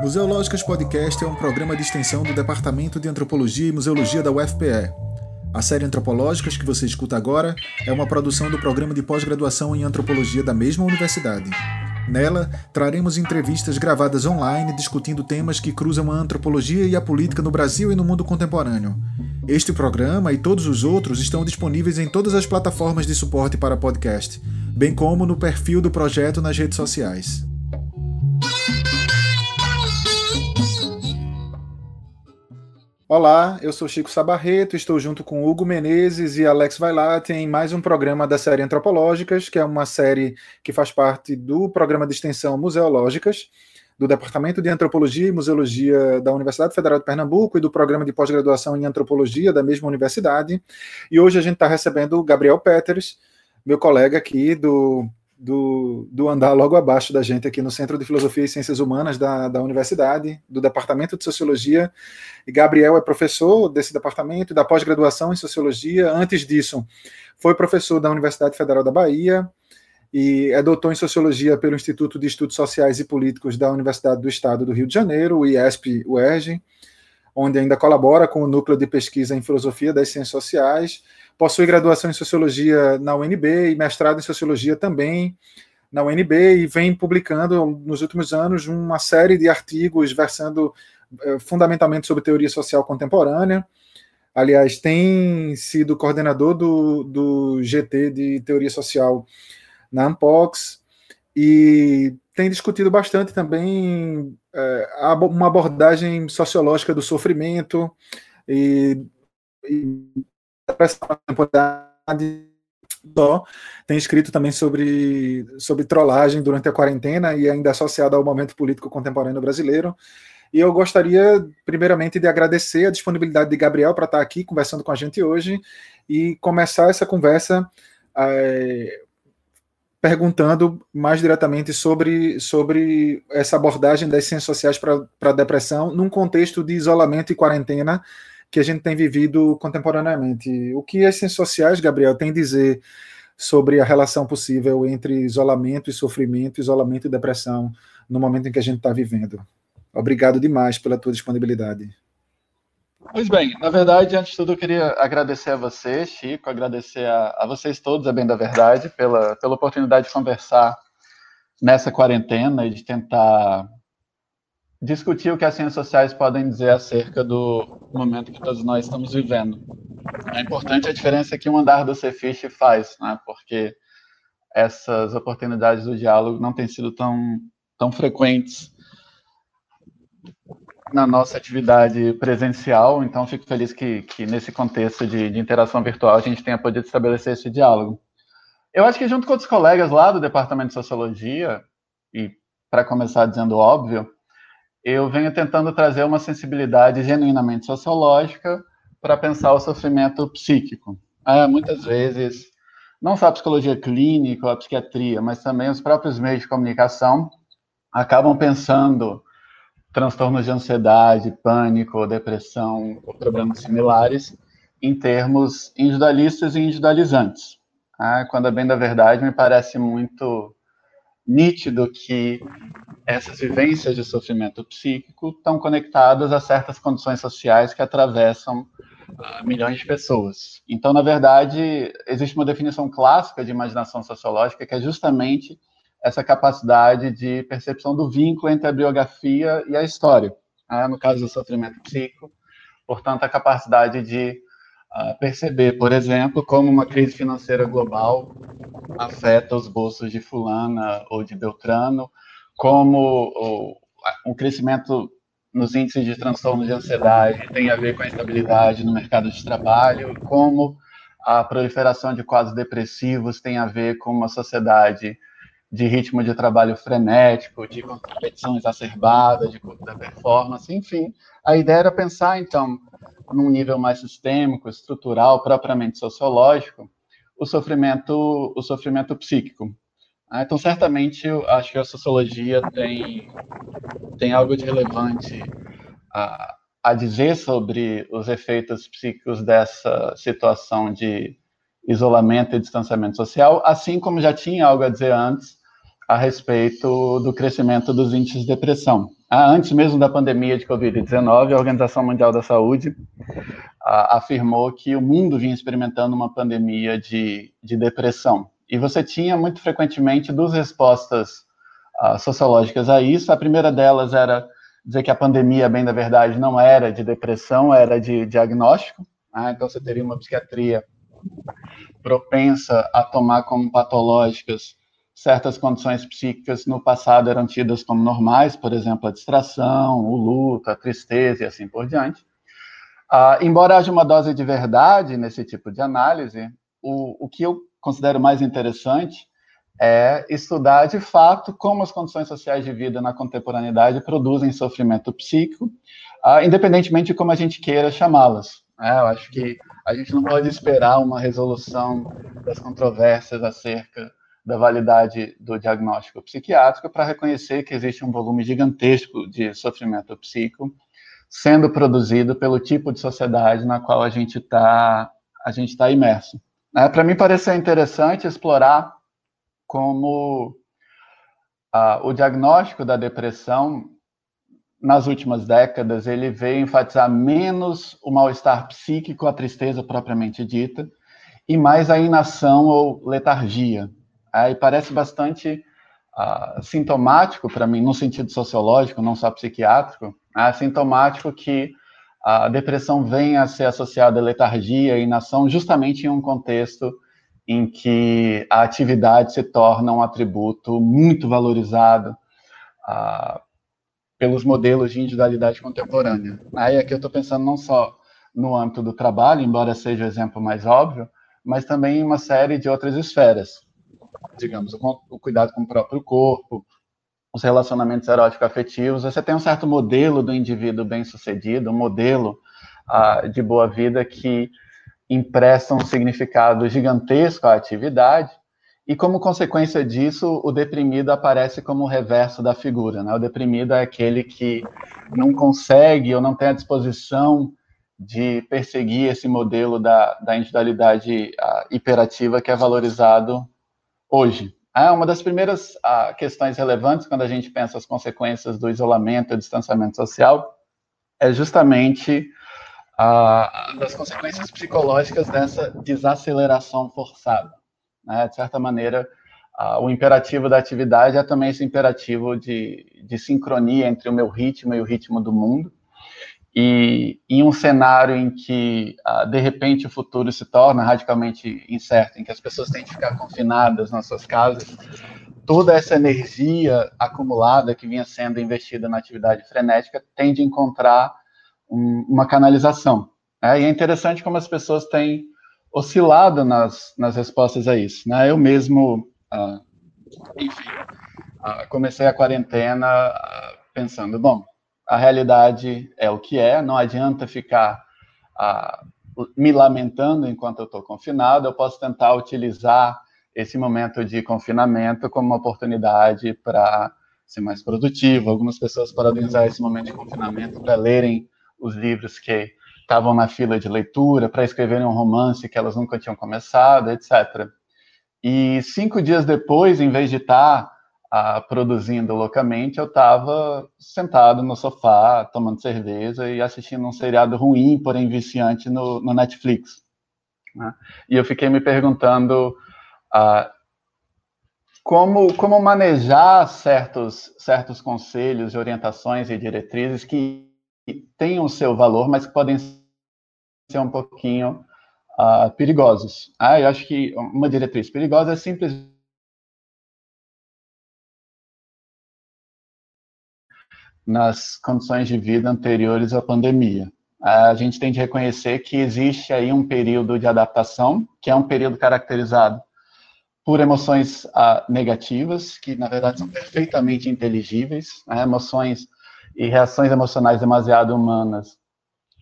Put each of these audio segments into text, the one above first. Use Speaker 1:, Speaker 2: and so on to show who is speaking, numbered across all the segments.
Speaker 1: Museológicas Podcast é um programa de extensão do Departamento de Antropologia e Museologia da UFPE. A série Antropológicas que você escuta agora é uma produção do programa de pós-graduação em antropologia da mesma universidade. Nela, traremos entrevistas gravadas online discutindo temas que cruzam a antropologia e a política no Brasil e no mundo contemporâneo. Este programa e todos os outros estão disponíveis em todas as plataformas de suporte para podcast, bem como no perfil do projeto nas redes sociais. Olá, eu sou Chico Sabarreto, estou junto com Hugo Menezes e Alex Vailate em mais um programa da série Antropológicas, que é uma série que faz parte do programa de extensão Museológicas, do Departamento de Antropologia e Museologia da Universidade Federal de Pernambuco e do programa de pós-graduação em Antropologia da mesma universidade. E hoje a gente está recebendo o Gabriel Peters, meu colega aqui do do, do andar logo abaixo da gente aqui no Centro de Filosofia e Ciências Humanas da, da Universidade, do Departamento de Sociologia. E Gabriel é professor desse departamento da pós-graduação em Sociologia. Antes disso, foi professor da Universidade Federal da Bahia e é doutor em Sociologia pelo Instituto de Estudos Sociais e Políticos da Universidade do Estado do Rio de Janeiro, o IESP-UERJ, onde ainda colabora com o Núcleo de Pesquisa em Filosofia das Ciências Sociais Possui graduação em Sociologia na UNB e mestrado em Sociologia também na UNB e vem publicando nos últimos anos uma série de artigos versando eh, fundamentalmente sobre teoria social contemporânea. Aliás, tem sido coordenador do, do GT de Teoria Social na Ampox e tem discutido bastante também é, uma abordagem sociológica do sofrimento e, e temporada só. Tem escrito também sobre, sobre trollagem durante a quarentena e ainda associado ao momento político contemporâneo brasileiro. E eu gostaria, primeiramente, de agradecer a disponibilidade de Gabriel para estar aqui conversando com a gente hoje e começar essa conversa é, perguntando mais diretamente sobre, sobre essa abordagem das ciências sociais para a depressão num contexto de isolamento e quarentena que a gente tem vivido contemporaneamente. O que as ciências sociais, Gabriel, tem a dizer sobre a relação possível entre isolamento e sofrimento, isolamento e depressão no momento em que a gente está vivendo? Obrigado demais pela tua disponibilidade.
Speaker 2: Pois bem, na verdade, antes de tudo, eu queria agradecer a você, Chico, agradecer a, a vocês todos, a bem da verdade, pela, pela oportunidade de conversar nessa quarentena e de tentar discutir o que as ciências sociais podem dizer acerca do momento que todos nós estamos vivendo. É importante a diferença que um andar do Cefish faz, né? porque essas oportunidades do diálogo não têm sido tão, tão frequentes na nossa atividade presencial, então fico feliz que, que nesse contexto de, de interação virtual a gente tenha podido estabelecer esse diálogo. Eu acho que junto com outros colegas lá do Departamento de Sociologia, e para começar dizendo óbvio, eu venho tentando trazer uma sensibilidade genuinamente sociológica para pensar o sofrimento psíquico. É, muitas vezes, não só a psicologia clínica ou a psiquiatria, mas também os próprios meios de comunicação acabam pensando transtornos de ansiedade, pânico, depressão ou problemas similares em termos individualistas e individualizantes. Ah, quando a bem da verdade me parece muito nítido que essas vivências de sofrimento psíquico estão conectadas a certas condições sociais que atravessam uh, milhões de pessoas. Então, na verdade, existe uma definição clássica de imaginação sociológica que é justamente essa capacidade de percepção do vínculo entre a biografia e a história. Né? No caso do sofrimento psíquico, portanto, a capacidade de perceber, por exemplo, como uma crise financeira global afeta os bolsos de fulana ou de Beltrano, como o, um crescimento nos índices de transtorno de ansiedade tem a ver com a instabilidade no mercado de trabalho, como a proliferação de quadros depressivos tem a ver com uma sociedade de ritmo de trabalho frenético, de competição exacerbada, de da performance, enfim. A ideia era pensar, então, num nível mais sistêmico, estrutural, propriamente sociológico, o sofrimento, o sofrimento psíquico. Ah, então, certamente, eu acho que a sociologia tem, tem algo de relevante a, a dizer sobre os efeitos psíquicos dessa situação de isolamento e distanciamento social, assim como já tinha algo a dizer antes a respeito do crescimento dos índices de depressão. Ah, antes mesmo da pandemia de Covid-19, a Organização Mundial da Saúde ah, afirmou que o mundo vinha experimentando uma pandemia de, de depressão. E você tinha muito frequentemente duas respostas ah, sociológicas a isso. A primeira delas era dizer que a pandemia, bem da verdade, não era de depressão, era de diagnóstico. Ah, então você teria uma psiquiatria propensa a tomar como patológicas certas condições psíquicas no passado eram tidas como normais, por exemplo, a distração, o luto, a tristeza e assim por diante. Ah, embora haja uma dose de verdade nesse tipo de análise, o, o que eu considero mais interessante é estudar de fato como as condições sociais de vida na contemporaneidade produzem sofrimento psíquico, ah, independentemente de como a gente queira chamá-las. É, eu acho que a gente não pode esperar uma resolução das controvérsias acerca da validade do diagnóstico psiquiátrico para reconhecer que existe um volume gigantesco de sofrimento psíquico sendo produzido pelo tipo de sociedade na qual a gente está a gente está imerso. É, para mim pareceu interessante explorar como ah, o diagnóstico da depressão nas últimas décadas ele veio enfatizar menos o mal-estar psíquico, a tristeza propriamente dita, e mais a inação ou letargia, Aí parece bastante uh, sintomático para mim, no sentido sociológico, não só psiquiátrico, uh, sintomático que a depressão venha a ser associada à letargia e inação justamente em um contexto em que a atividade se torna um atributo muito valorizado uh, pelos modelos de individualidade contemporânea. Aí aqui eu estou pensando não só no âmbito do trabalho, embora seja o exemplo mais óbvio, mas também em uma série de outras esferas digamos, o, cuidado com o próprio corpo, os relacionamentos eróticos afetivos, você tem um certo modelo do indivíduo bem-sucedido, um modelo uh, de boa vida que empresta um significado gigantesco à atividade, e como consequência disso, o deprimido aparece como o reverso da figura. Né? O deprimido é aquele que não consegue ou não tem a disposição de perseguir esse modelo da, da individualidade uh, hiperativa que é valorizado hoje. É uma das primeiras ah, questões relevantes quando a gente pensa as consequências do isolamento e distanciamento social é justamente ah, das consequências psicológicas dessa desaceleração forçada. Né? De certa maneira, o imperativo da atividade é também esse imperativo de, de sincronia entre o meu ritmo e o ritmo do mundo. E em um cenário em que, ah, de repente, o futuro se torna radicalmente incerto, em que as pessoas têm que ficar confinadas nas suas casas, toda essa energia acumulada que vinha sendo investida na atividade frenética tende a encontrar um, uma canalização. Né? E é interessante como as pessoas têm oscilado nas, nas respostas a isso. Né? Eu mesmo, ah, enfim, ah, comecei a quarentena ah, pensando, bom, a realidade é o que é, não adianta ficar ah, me lamentando enquanto eu estou confinado, eu posso tentar utilizar esse momento de confinamento como uma oportunidade para ser mais produtivo. Algumas pessoas podem usar esse momento de confinamento para lerem os livros que estavam na fila de leitura, para escreverem um romance que elas nunca tinham começado, etc. E cinco dias depois, em vez de estar produzindo loucamente, eu estava sentado no sofá, tomando cerveja e assistindo um seriado ruim, porém viciante, no, no Netflix. Né? E eu fiquei me perguntando como, como manejar certos, certos conselhos, orientações e diretrizes que têm o seu valor, mas que podem ser um pouquinho perigosos. Ah, eu acho que uma diretriz perigosa é simplesmente nas condições de vida anteriores à pandemia. A gente tem de reconhecer que existe aí um período de adaptação, que é um período caracterizado por emoções ah, negativas, que na verdade são perfeitamente inteligíveis, né? emoções e reações emocionais demasiado humanas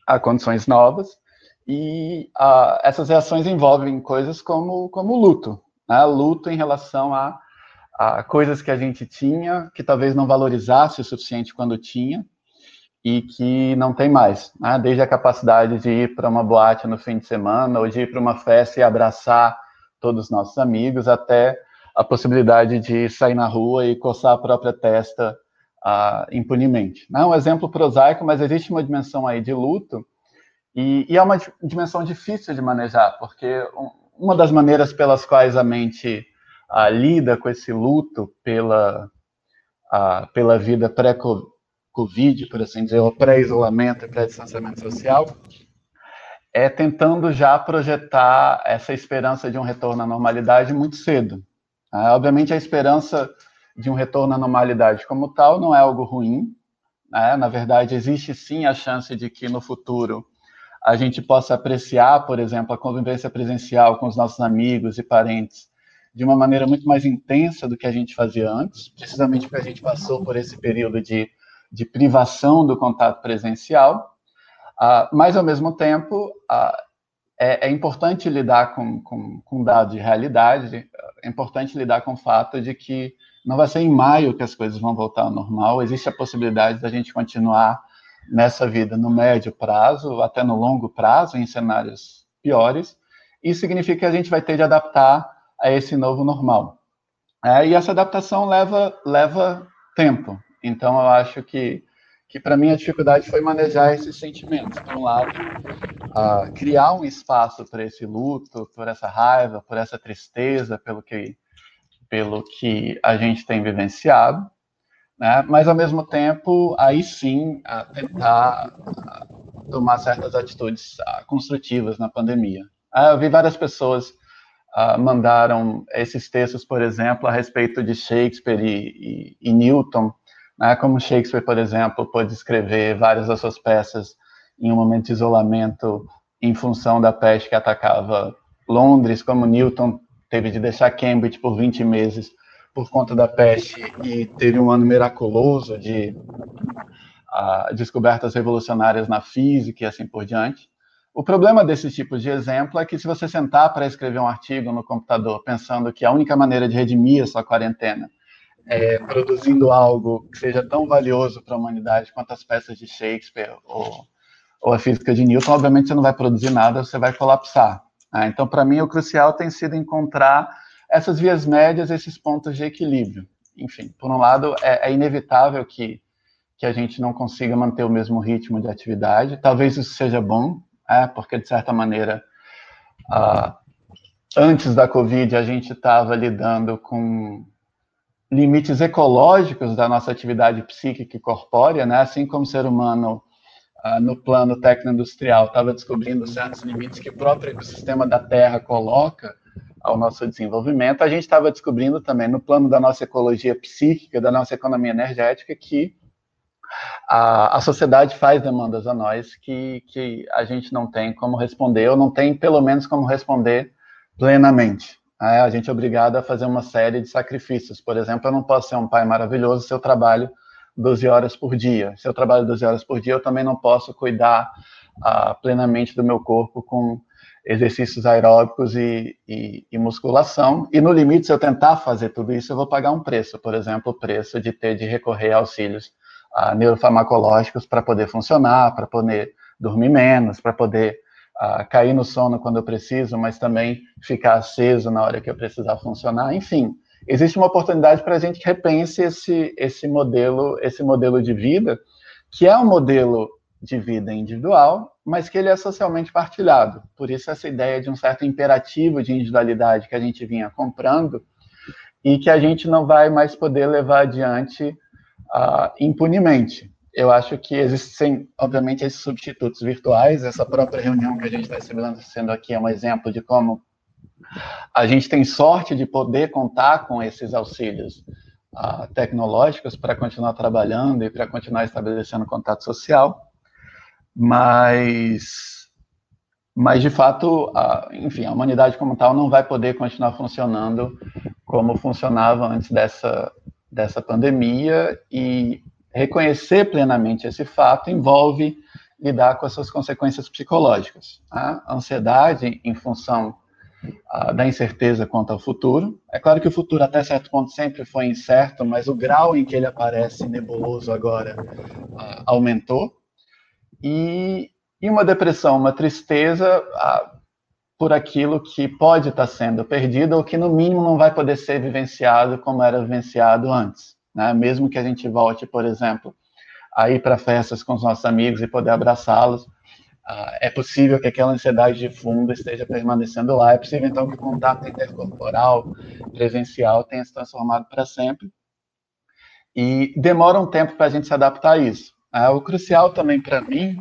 Speaker 2: a condições novas, e ah, essas reações envolvem coisas como, como luto, né? luto em relação a a coisas que a gente tinha, que talvez não valorizasse o suficiente quando tinha, e que não tem mais. Né? Desde a capacidade de ir para uma boate no fim de semana, ou de ir para uma festa e abraçar todos os nossos amigos, até a possibilidade de sair na rua e coçar a própria testa impunemente. É um exemplo prosaico, mas existe uma dimensão aí de luto e, e é uma dimensão difícil de manejar, porque uma das maneiras pelas quais a mente uh, lida com esse luto pela, uh, pela vida pré-Covid, por assim dizer, ou pré-isolamento e pré-distanciamento social, é tentando já projetar essa esperança de um retorno à normalidade muito cedo. Uh, obviamente, a esperança de um retorno à normalidade como tal não é algo ruim. Né? Na verdade, existe sim a chance de que no futuro a gente possa apreciar, por exemplo, a convivência presencial com os nossos amigos e parentes de uma maneira muito mais intensa do que a gente fazia antes, precisamente porque a gente passou por esse período de, de privação do contato presencial. Uh, mas, ao mesmo tempo, uh, é, é, importante lidar com, com, com dados de realidade, é importante lidar com o fato de que não vai ser em maio que as coisas vão voltar ao normal. Existe a possibilidade da gente continuar nessa vida no médio prazo, até no longo prazo, em cenários piores. Isso significa que a gente vai ter de adaptar a esse novo normal. É, e essa adaptação leva, leva tempo. Então, eu acho que, que para mim, a dificuldade foi manejar esses sentimentos. Por um lado, uh, criar um espaço para esse luto, por essa raiva, por essa tristeza, pelo que pelo que a gente tem vivenciado, né? mas ao mesmo tempo, aí sim, tentar tomar certas atitudes construtivas na pandemia. Eu vi várias pessoas uh, mandaram esses textos, por exemplo, a respeito de Shakespeare e, e, e Newton, né? como Shakespeare, por exemplo, pôde escrever várias das suas peças em um momento de isolamento em função da peste que atacava Londres, como Newton teve de deixar Cambridge por 20 meses por conta da peste e teve um ano miraculoso de uh, descobertas revolucionárias na física e assim por diante. O problema desse tipo de exemplo é que se você sentar para escrever um artigo no computador pensando que a única maneira de redimir a sua quarentena é produzindo algo que seja tão valioso para a humanidade quanto as peças de Shakespeare ou, ou a física de Newton, obviamente você não vai produzir nada, você vai colapsar. Ah, então, para mim, o crucial tem sido encontrar essas vias médias, esses pontos de equilíbrio. Enfim, por um lado, é, é inevitável que, que a gente não consiga manter o mesmo ritmo de atividade. Talvez isso seja bom, é, porque, de certa maneira, uh, antes da Covid, a gente estava lidando com limites ecológicos da nossa atividade psíquica e corpórea, né? assim como o ser humano ah, no plano tecno-industrial, estava descobrindo certos limites que o próprio ecossistema da Terra coloca ao nosso desenvolvimento, a gente estava descobrindo também no plano da nossa ecologia psíquica, da nossa economia energética, que a, a sociedade faz demandas a nós que, que a gente não tem como responder, ou não tem, pelo menos, como responder plenamente. É, a gente é obrigado a fazer uma série de sacrifícios. Por exemplo, eu não posso ser um pai maravilhoso se eu trabalho 12 horas por dia. Se eu trabalho 12 horas por dia, eu também não posso cuidar uh, plenamente do meu corpo com exercícios aeróbicos e, e, e, musculação. E no limite, se eu tentar fazer tudo isso, eu vou pagar um preço. Por exemplo, o preço de ter de recorrer a auxílios uh, neurofarmacológicos para poder funcionar, para poder dormir menos, para poder uh, cair no sono quando eu preciso, mas também ficar aceso na hora que eu precisar funcionar. Enfim, existe uma oportunidade para a gente que repense esse, esse modelo, esse modelo de vida, que é um modelo de vida individual, mas que ele é socialmente partilhado. Por isso essa ideia de um certo imperativo de individualidade que a gente vinha comprando e que a gente não vai mais poder levar adiante uh, impunemente. Eu acho que existem, obviamente, esses substitutos virtuais. Essa própria reunião que a gente está estabelecendo aqui é um exemplo de como a gente tem sorte de poder contar com esses auxílios uh, tecnológicos para continuar trabalhando e para continuar estabelecendo contato social, mas, mas de fato, enfim, a humanidade como tal não vai poder continuar funcionando como funcionava antes dessa, dessa pandemia e reconhecer plenamente esse fato envolve lidar com as suas consequências psicológicas. A ansiedade, em função uh, da incerteza quanto ao futuro. É claro que o futuro, até certo ponto, sempre foi incerto, mas o grau em que ele aparece nebuloso agora uh, aumentou. E, uma depressão, uma tristeza, uh, por aquilo que pode estar sendo perdido ou que, no mínimo, não vai poder ser vivenciado como era vivenciado antes. Né? Mesmo que a gente volte, por exemplo, a ir para festas com os nossos amigos e poder abraçá-los, uh, é possível que aquela ansiedade de fundo esteja permanecendo lá. É possível, então, que o contato intercorporal, presencial, tenha se transformado para sempre. E demora um tempo para a gente se adaptar a isso. Uh, o crucial também para mim,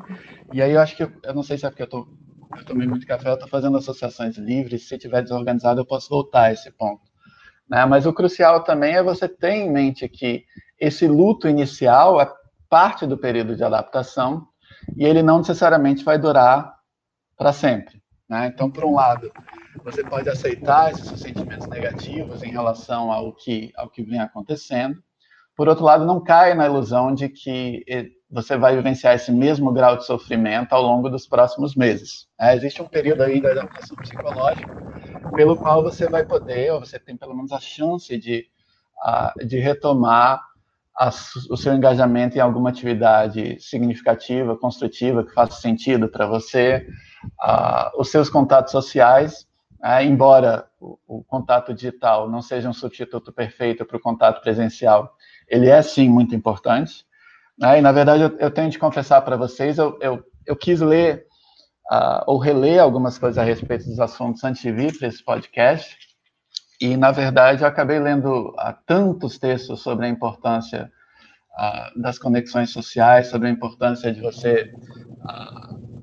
Speaker 2: e aí eu acho que, eu não sei se é porque eu estou eu tomei muito café, eu estou fazendo associações livres, se tiver desorganizado eu posso voltar a esse ponto. Né? Mas o crucial também é você ter em mente que esse luto inicial é parte do período de adaptação e ele não necessariamente vai durar para sempre. Né? Então, por um lado, você pode aceitar esses sentimentos negativos em relação ao que, ao que vem acontecendo. Por outro lado, não caia na ilusão de que você vai vivenciar esse mesmo grau de sofrimento ao longo dos próximos meses. É, existe um período aí da adaptação psicológica pelo qual você vai poder, ou você tem pelo menos a chance de, de retomar o seu engajamento em alguma atividade significativa, construtiva, que faça sentido para você, os seus contatos sociais, uh, embora o, o contato digital não seja um substituto perfeito para o contato presencial, ele é sim muito importante. Né? E, na verdade, eu, eu tenho de confessar para vocês, eu, eu, eu, quis ler uh, ou reler algumas coisas a respeito dos assuntos antes de vir para esse podcast. E, na verdade, eu acabei lendo uh, tantos textos sobre a importância das conexões sociais, sobre a importância de você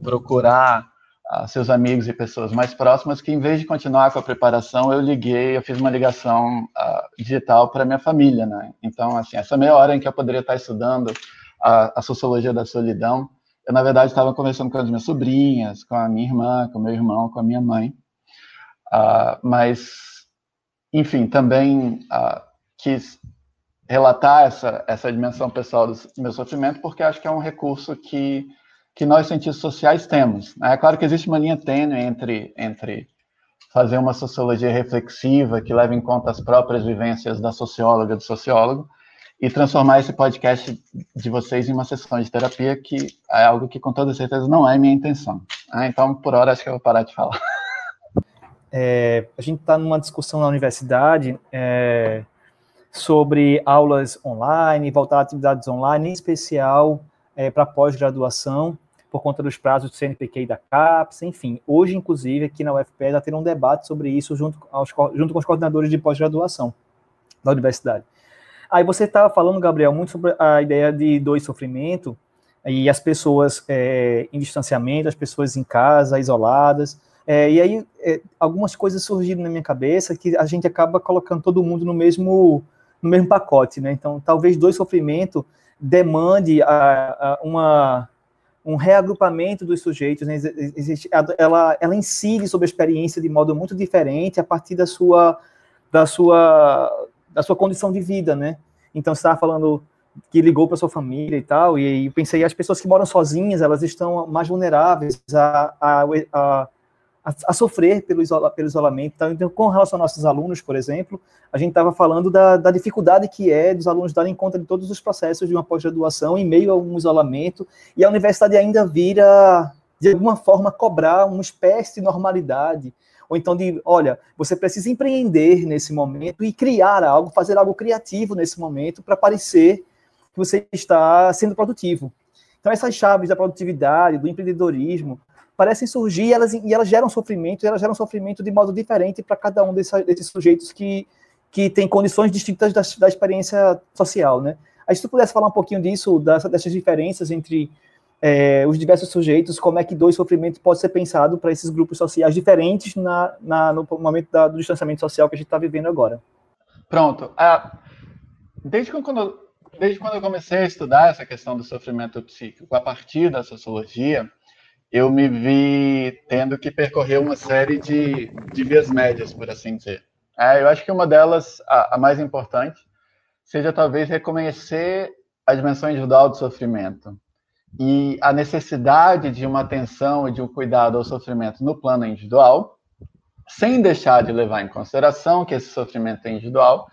Speaker 2: procurar seus amigos e pessoas mais próximas, que em vez de continuar com a preparação, eu liguei, eu fiz uma ligação digital para minha família, né? Então, assim, essa meia hora em que eu poderia estar estudando a, a sociologia da solidão. Eu, na verdade, estava conversando com as minhas sobrinhas, com a minha irmã, com meu irmão, com a minha mãe. Uh, mas, enfim, também uh, quis relatar essa, essa dimensão pessoal do meu sofrimento, porque acho que é um recurso que, que nós, cientistas sociais, temos. É claro que existe uma linha tênue entre, entre fazer uma sociologia reflexiva, que leva em conta as próprias vivências da socióloga, do sociólogo, e transformar esse podcast de vocês em uma sessão de terapia, que é algo que com toda certeza não é minha intenção. Ah, então, por hora, acho que eu vou parar de falar.
Speaker 3: É, a gente está numa discussão na universidade é, sobre aulas online, voltar a atividades online, em especial é, para pós-graduação, por conta dos prazos do CNPq e da CAPES, enfim. Hoje, inclusive, aqui na UFPE, está tendo um debate sobre isso junto, aos, junto com os coordenadores de pós-graduação da universidade. Aí você estava falando, Gabriel, muito sobre a ideia de dor e sofrimento, e as pessoas é, em distanciamento, as pessoas em casa, isoladas. É, e aí é, algumas coisas surgiram na minha cabeça que a gente acaba colocando todo mundo no mesmo, no mesmo pacote, né? Então, talvez dor e sofrimento demande a, a uma, um reagrupamento dos sujeitos, né? Ela, ela incide sobre a experiência de modo muito diferente a partir da sua, da sua da sua condição de vida, né? Então, você estava falando que ligou para sua família e tal, e, e pensei, as pessoas que moram sozinhas, elas estão mais vulneráveis a, a, a, a sofrer pelo, isola, pelo isolamento. Então, com relação aos nossos alunos, por exemplo, a gente estava falando da, da, dificuldade que é dos alunos darem conta de todos os processos de uma pós-graduação em meio a um isolamento, e a universidade ainda vira, de alguma forma, cobrar uma espécie de normalidade, ou então de, olha, você precisa empreender nesse momento e criar algo, fazer algo criativo nesse momento para parecer que você está sendo produtivo. Então essas chaves da produtividade, do empreendedorismo, parecem surgir e elas, e elas geram sofrimento, e elas geram sofrimento de modo diferente para cada um desses, desses sujeitos que, que tem condições distintas da, da experiência social, né? Aí se tu pudesse falar um pouquinho disso, dessa, dessas diferenças entre é, os diversos sujeitos, como é que dois sofrimentos pode ser pensado para esses grupos sociais diferentes na, na no momento da, do distanciamento social que a gente está vivendo agora.
Speaker 2: Pronto. Ah, desde, quando, desde quando eu comecei a estudar essa questão do sofrimento psíquico a partir da sociologia, eu me vi tendo que percorrer uma série de, de vias médias, por assim dizer. É, eu acho que uma delas, a, a mais importante, seja talvez reconhecer a dimensão individual do sofrimento e a necessidade de uma atenção e de um cuidado ao sofrimento no plano individual, sem deixar de levar em consideração que esse sofrimento é individual,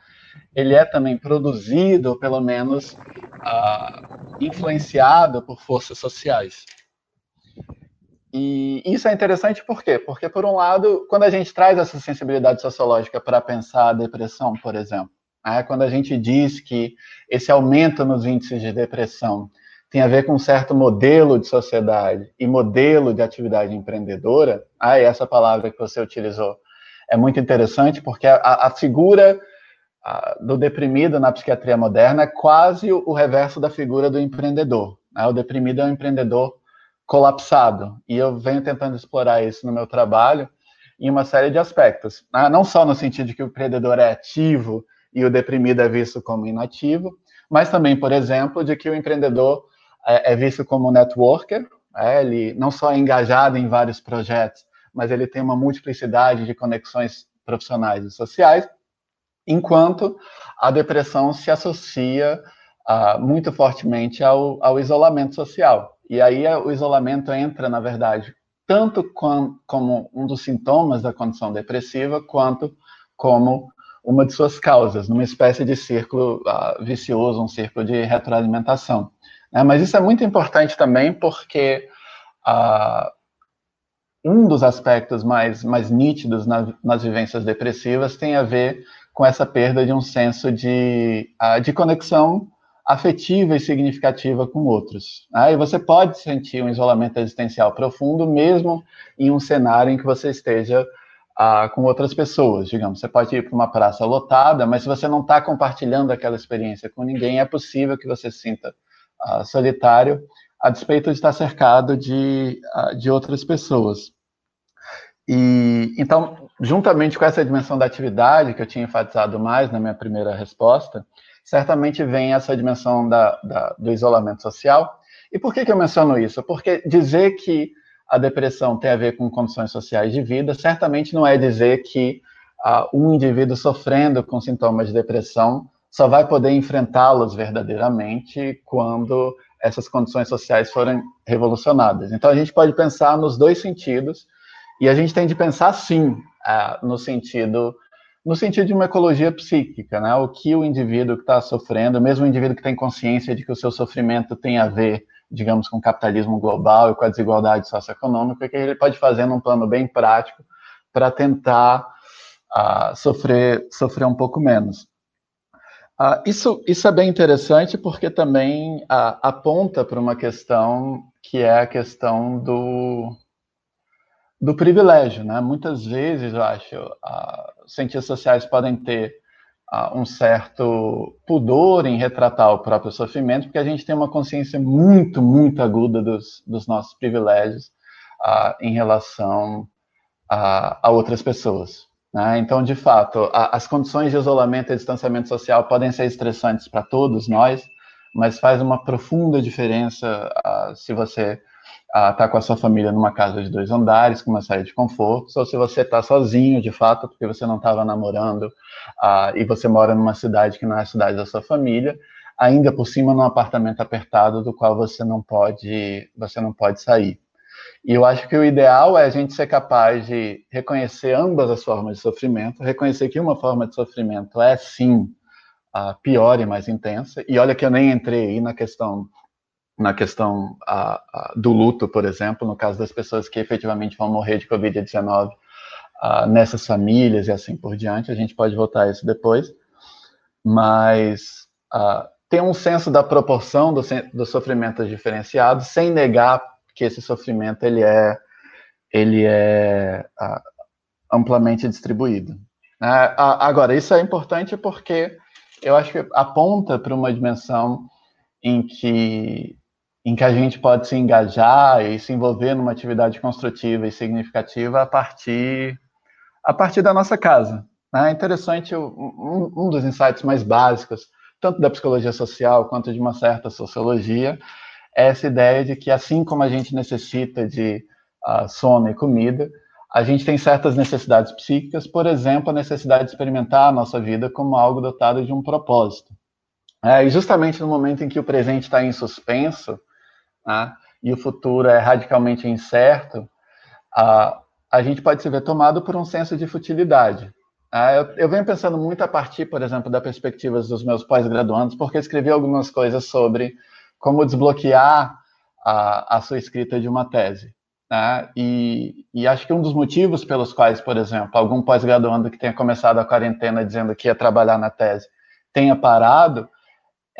Speaker 2: ele é também produzido, ou pelo menos uh, influenciado por forças sociais. E isso é interessante por quê? Porque, por um lado, quando a gente traz essa sensibilidade sociológica para pensar a depressão, por exemplo, né, quando a gente diz que esse aumento nos índices de depressão tem a ver com um certo modelo de sociedade e modelo de atividade empreendedora, ah, e essa palavra que você utilizou é muito interessante, porque a, a figura a, do deprimido na psiquiatria moderna é quase o, o reverso da figura do empreendedor. Né? O deprimido é um empreendedor colapsado. E eu venho tentando explorar isso no meu trabalho em uma série de aspectos. Né? Não só no sentido de que o empreendedor é ativo e o deprimido é visto como inativo, mas também, por exemplo, de que o empreendedor é, é visto como networker, é, ele não só é engajado em vários projetos, mas ele tem uma multiplicidade de conexões profissionais e sociais, enquanto a depressão se associa uh, muito fortemente ao, ao isolamento social. E aí o isolamento entra, na verdade, tanto com, como um dos sintomas da condição depressiva, quanto como uma de suas causas, numa espécie de círculo uh, vicioso, um círculo de retroalimentação. É, mas isso é muito importante também porque uh, um dos aspectos mais, mais nítidos na, nas vivências depressivas tem a ver com essa perda de um senso de, uh, de conexão afetiva e significativa com outros. Aí você pode sentir um isolamento existencial profundo, mesmo em um cenário em que você esteja ah, com outras pessoas, digamos. Você pode ir para uma praça lotada, mas se você não está compartilhando aquela experiência com ninguém, é possível que você se sinta ah, solitário, a despeito de estar cercado de, ah, de outras pessoas. E então, juntamente com essa dimensão da atividade que eu tinha enfatizado mais na minha primeira resposta, certamente vem essa dimensão da, da, do isolamento social. E por que, que eu menciono isso? Porque dizer que a depressão tem a ver com condições sociais de vida, certamente não é dizer que uh, um indivíduo sofrendo com sintomas de depressão só vai poder enfrentá-los verdadeiramente quando essas condições sociais forem revolucionadas. Então, a gente pode pensar nos dois sentidos, e a gente tem de pensar, sim, uh, no sentido no sentido de uma ecologia psíquica, né? O que o indivíduo que está sofrendo, mesmo o indivíduo que tem consciência de que o seu sofrimento tem a ver, digamos, com o capitalismo global e com a desigualdade socioeconômica, que ele pode fazer num plano bem prático para tentar uh, sofrer, sofrer um pouco menos. Uh, isso, isso é bem interessante porque também uh, aponta para uma questão que é a questão do, do privilégio, né? Muitas vezes, eu acho, cientistas sociais podem ter uh, um certo pudor em retratar o próprio sofrimento, porque a gente tem uma consciência muito, muito aguda dos, dos nossos privilégios uh, em relação a, a outras pessoas. Né? Então, de fato, a, as condições de isolamento e distanciamento social podem ser estressantes para todos nós, mas faz uma profunda diferença se você estar tá com a sua família numa casa de dois andares, com uma série de confortos, ou se você está sozinho, de fato, porque você não estava namorando uh, e você mora numa cidade que não é a cidade da sua família, ainda por cima num apartamento apertado do qual você não pode, você não pode sair. E eu acho que o ideal é a gente ser capaz de reconhecer ambas as formas de sofrimento, reconhecer que uma forma de sofrimento é sim a pior e mais intensa. E olha que eu nem entrei aí na questão na questão a, a, do luto, por exemplo, no caso das pessoas que efetivamente vão morrer de Covid-19 nessas famílias e assim por diante, a gente pode voltar a isso depois, mas ter um senso da proporção do, do sofrimento diferenciado, sem negar que esse sofrimento ele é, ele é amplamente distribuído. Né? agora, isso é importante porque eu acho que aponta para uma dimensão em que em que a gente pode se engajar e se envolver numa atividade construtiva e significativa a partir a partir da nossa casa. Né? É interessante, um, um dos insights mais básicos, tanto da psicologia social quanto de uma certa sociologia, é essa ideia de que assim como a gente necessita de uh, sono e comida, a gente tem certas necessidades psíquicas, por exemplo, a necessidade de experimentar a nossa vida como algo dotado de um propósito. É, e justamente no momento em que o presente está em suspenso, né, e o futuro é radicalmente incerto, a, a gente pode se ver tomado por um senso de futilidade. Ah, eu, eu, venho pensando muito a partir, por exemplo, da perspectiva dos meus pós-graduandos, porque escrevi algumas coisas sobre como desbloquear a, a sua escrita de uma tese. Né? E, e, acho que um dos motivos pelos quais, por exemplo, algum pós-graduando que tenha começado a quarentena dizendo que ia trabalhar na tese tenha parado,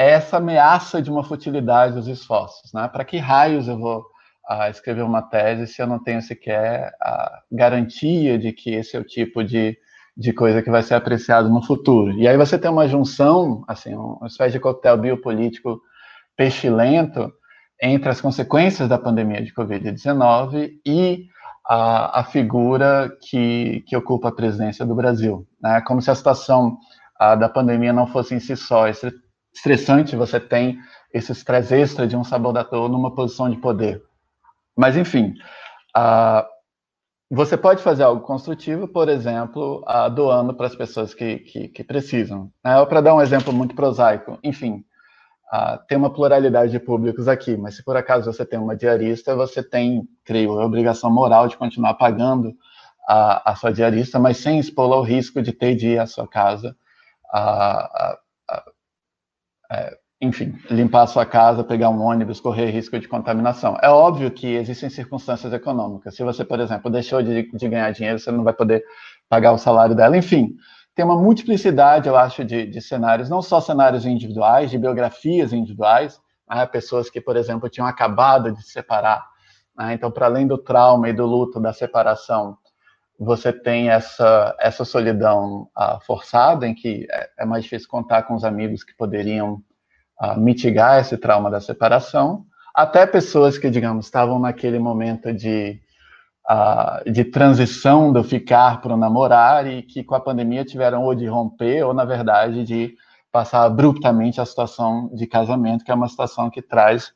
Speaker 2: é essa ameaça de uma futilidade dos esforços. Né? Para que raios eu vou uh, escrever uma tese se eu não tenho sequer a garantia de que esse é o tipo de, de coisa que vai ser apreciado no futuro? E aí você tem uma junção, assim, uma espécie de coquetel biopolítico pestilento entre as consequências da pandemia de Covid-19 e a, a, figura que, que ocupa a presidência do Brasil. Né? Como se a situação a, da pandemia não fosse em si só estressante, você tem esse estresse extra de um sabotador numa posição de poder. Mas, enfim, a, você pode fazer algo construtivo, por exemplo, doando para as pessoas que, que, que precisam. Né? Para dar um exemplo muito prosaico, enfim, Uh, tem uma pluralidade de públicos aqui, mas se por acaso você tem uma diarista, você tem, creio, a obrigação moral de continuar pagando a, a sua diarista, mas sem expô-la ao risco de ter de ir à sua casa, a, é, enfim, limpar a sua casa, pegar um ônibus, correr risco de contaminação. É óbvio que existem circunstâncias econômicas. Se você, por exemplo, deixou de, de ganhar dinheiro, você não vai poder pagar o salário dela, enfim tem uma multiplicidade, eu acho, de, de cenários, não só cenários individuais, de biografias individuais, né, pessoas que, por exemplo, tinham acabado de se separar. Né, então, para além do trauma e do luto da separação, você tem essa, essa solidão uh, forçada, em que é, é, mais difícil contar com os amigos que poderiam uh, mitigar esse trauma da separação, até pessoas que, digamos, estavam naquele momento de uh, de transição do ficar para o namorar e que com a pandemia tiveram ou de romper ou, na verdade, de passar abruptamente a situação de casamento, que é uma situação que traz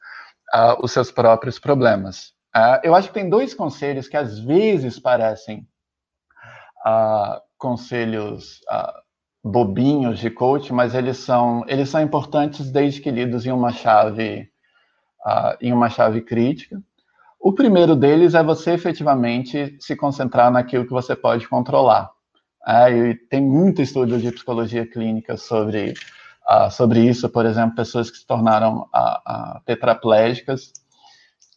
Speaker 2: os seus próprios problemas. Eu acho que tem dois conselhos que às vezes parecem conselhos bobinhos de coach, mas eles são eles são importantes desde que lidos em uma chave em uma chave crítica. O primeiro deles é você efetivamente se concentrar naquilo que você pode controlar. É, tem muito estudo de psicologia clínica sobre, uh, sobre isso, por exemplo, pessoas que se tornaram uh, uh, tetraplégicas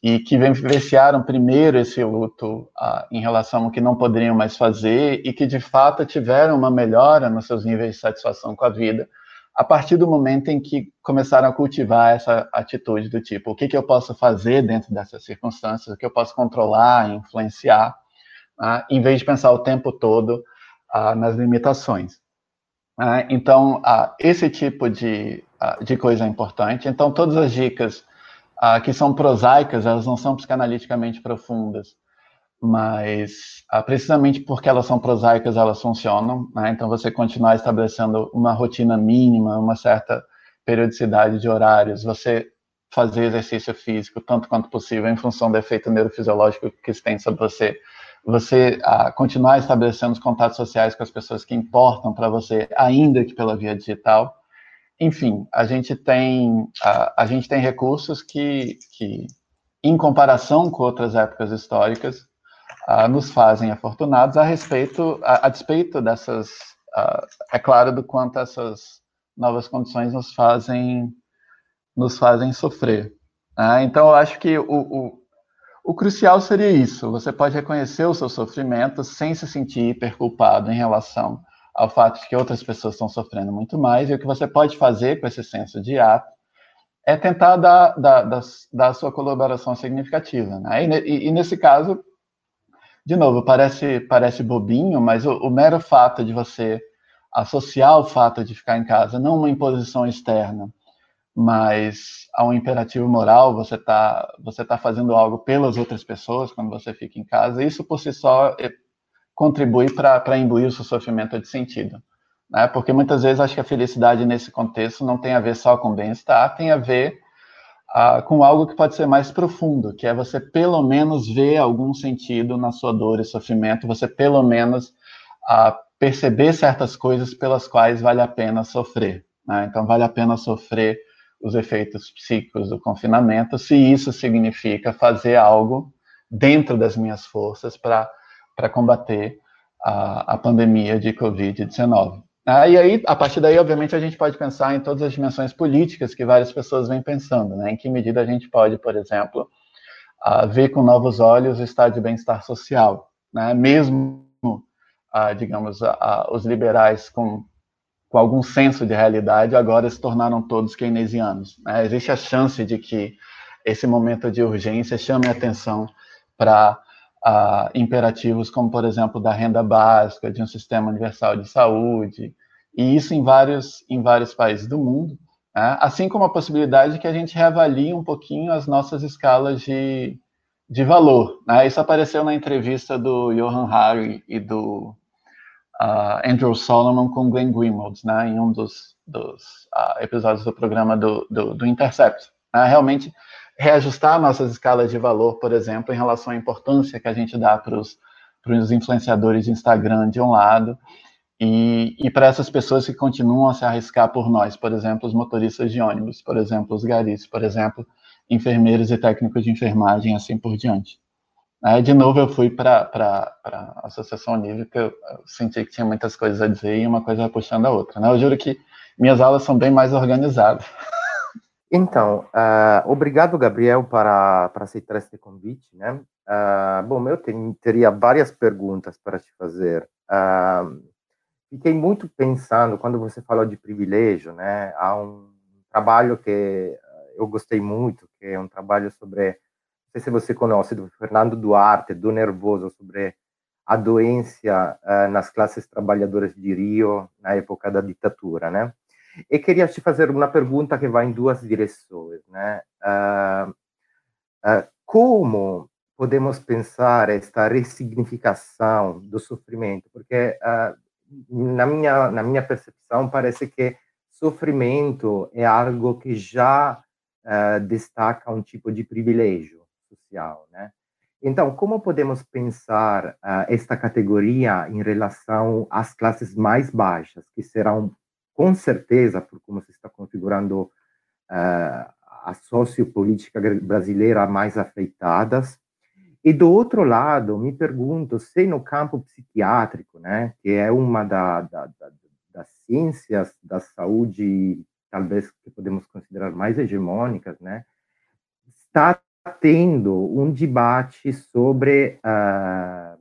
Speaker 2: e que vivenciaram primeiro esse luto em relação ao que não poderiam mais fazer e que de fato tiveram uma melhora nos seus níveis de satisfação com a vida a partir do momento em que começaram a cultivar essa atitude do tipo, o que, que eu posso fazer dentro dessas circunstâncias, o que eu posso controlar, influenciar, uh, em vez de pensar o tempo todo uh, nas limitações. Então, esse tipo de, de coisa é importante. Então, todas as dicas que são prosaicas, elas não são psicanaliticamente profundas, mas ah, precisamente porque elas são prosaicas, elas funcionam. Né? Então, você continuar estabelecendo uma rotina mínima, uma certa periodicidade de horários, você fazer exercício físico tanto quanto possível em função do efeito neurofisiológico que isso tem sobre você, você ah, continuar estabelecendo os contatos sociais com as pessoas que importam para você, ainda que pela via digital. Enfim, a gente tem a, a gente tem recursos que, que em comparação com outras épocas históricas, uh, nos fazem afortunados a respeito, a, a despeito dessas, uh, é claro, do quanto essas novas condições nos fazem, nos fazem sofrer. Né? Então, eu acho que o, o, o crucial seria isso: você pode reconhecer o seu sofrimento sem se sentir hiperculpado em relação ao fato de que outras pessoas estão sofrendo muito mais, e o que você pode fazer com esse senso de ato é tentar dar, dar, dar, dar sua colaboração significativa. Né? E, e, e, nesse caso, de novo, parece, parece bobinho, mas o, o, mero fato de você associar o fato de ficar em casa, não uma imposição externa, mas a um imperativo moral, você está você tá fazendo algo pelas outras pessoas quando você fica em casa, isso por si só é, contribui para imbuir o seu sofrimento de sentido. Né? Porque muitas vezes acho que a felicidade nesse contexto não tem a ver só com bem-estar, tem a ver ah, com algo que pode ser mais profundo, que é você pelo menos ver algum sentido na sua dor e sofrimento, você pelo menos ah, perceber certas coisas pelas quais vale a pena sofrer. Né? Então, vale a pena sofrer os efeitos psíquicos do confinamento, se isso significa fazer algo dentro das minhas forças para combater a, a pandemia de Covid-19. Ah, e aí, a partir daí, obviamente, a gente pode pensar em todas as dimensões políticas que várias pessoas vêm pensando, né? Em que medida a gente pode, por exemplo, ver com novos olhos o estado de bem-estar social, né? Mesmo, digamos, os liberais com com algum senso de realidade, agora se tornaram todos keynesianos. Né? Existe a chance de que esse momento de urgência chame a atenção para uh, imperativos como, por exemplo, da renda básica, de um sistema universal de saúde, e isso em vários, em vários países do mundo, né? assim como a possibilidade de que a gente reavalie um pouquinho as nossas escalas de, de valor. Né? Isso apareceu na entrevista do Johan Hari e do uh, Andrew Solomon com Glenn Greenwald, né, em um dos, dos uh, episódios do programa do, do, do Intercept. Né, realmente reajustar nossas escalas de valor, por exemplo, em relação à importância que a gente dá para os influenciadores de Instagram de um lado, e, e para essas pessoas que continuam a se arriscar por nós, por exemplo, os motoristas de ônibus, por exemplo, os garis, por exemplo, enfermeiros e técnicos de enfermagem, assim por diante. Aí, de novo, eu fui para a Associação Onírica, eu senti que tinha muitas coisas a dizer e uma coisa puxando a outra. Né? Eu juro que minhas aulas são bem mais organizadas.
Speaker 4: Então, uh, obrigado, Gabriel, para, para aceitar este convite. Né? Uh, bom, eu teria várias perguntas para te fazer. Uh, fiquei muito pensando, quando você falou de privilégio, né? há um trabalho que eu gostei muito, que é um trabalho sobre sei se você conhece, do Fernando Duarte, do Nervoso, sobre a doença nas classes trabalhadoras de Rio na época da ditadura, né? E queria te fazer uma pergunta que vai em duas direções, né? Uh, uh, como podemos pensar esta ressignificação do sofrimento? Porque na minha na minha percepção parece que sofrimento é algo que já destaca um tipo de privilégio social, né? Então, como podemos pensar uh, esta categoria em relação às classes mais baixas, que serão, com certeza, por como se está configurando uh, a sociopolítica brasileira, mais afetadas? E do outro lado, me pergunto se no campo psiquiátrico, né, que é uma da, da, da, das ciências da saúde, talvez que podemos considerar mais hegemônicas, né, está tendo um debate sobre uh,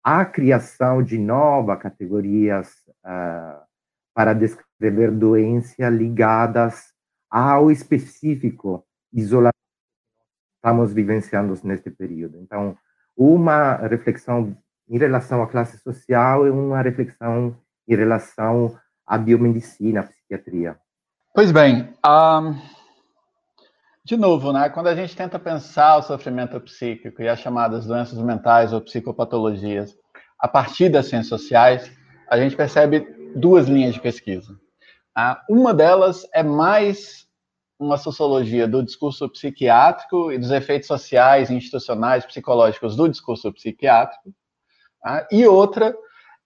Speaker 4: a criação de novas categorias uh, para descrever doenças ligadas ao específico isolamento que estamos vivenciando neste período. Então, uma reflexão em relação à classe social e uma reflexão em relação à biomedicina, à psiquiatria.
Speaker 2: Pois bem, um de novo, né, quando a gente tenta pensar o sofrimento psíquico e as chamadas doenças mentais ou psicopatologias a partir das ciências sociais, a gente percebe duas linhas de pesquisa. Ah, uma delas é mais uma sociologia do discurso psiquiátrico e dos efeitos sociais, institucionais, psicológicos do discurso psiquiátrico, tá? e outra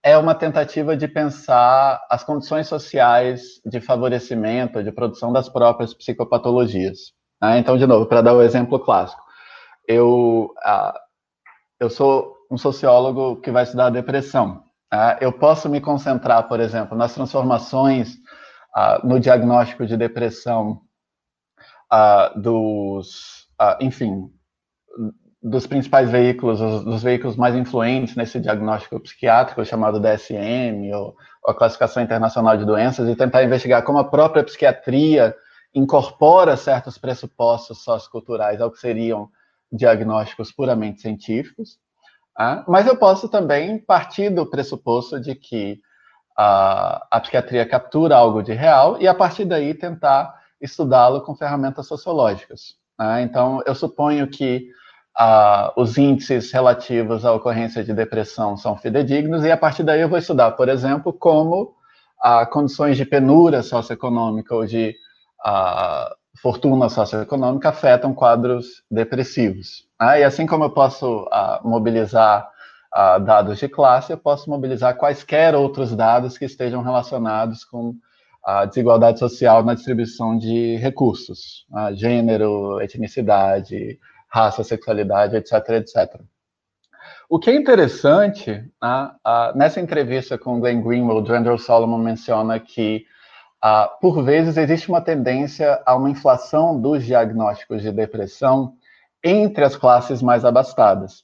Speaker 2: é uma tentativa de pensar as condições sociais de favorecimento, de produção das próprias psicopatologias. Ah, então, de novo, para dar o um exemplo clássico, eu, ah, eu sou um sociólogo que vai estudar depressão. Ah, eu posso me concentrar, por exemplo, nas transformações ah, no diagnóstico de depressão ah, dos, enfim, dos principais veículos, dos veículos mais influentes nesse diagnóstico psiquiátrico, chamado DSM, ou, ou a Classificação Internacional de Doenças, e tentar investigar como a própria psiquiatria incorpora certos pressupostos socioculturais ao que seriam diagnósticos puramente científicos, ah, mas eu posso também partir do pressuposto de que a, a psiquiatria captura algo de real e, a partir daí, tentar estudá-lo com ferramentas sociológicas. Né? Então, eu suponho que ah, os índices relativos à ocorrência de depressão são fidedignos, e a partir daí eu vou estudar, por exemplo, como ah, condições de penura socioeconômica ou de a fortuna socioeconômica afetam quadros depressivos. Né? E assim como eu posso mobilizar dados de classe, eu posso mobilizar quaisquer outros dados que estejam relacionados com a desigualdade social na distribuição de recursos, gênero, etnicidade, raça, sexualidade, etc, etc. O que é interessante, nessa entrevista com Glenn Greenwald, Andrew Solomon menciona que ah, por vezes, existe uma tendência a uma inflação dos diagnósticos de depressão entre as classes mais abastadas.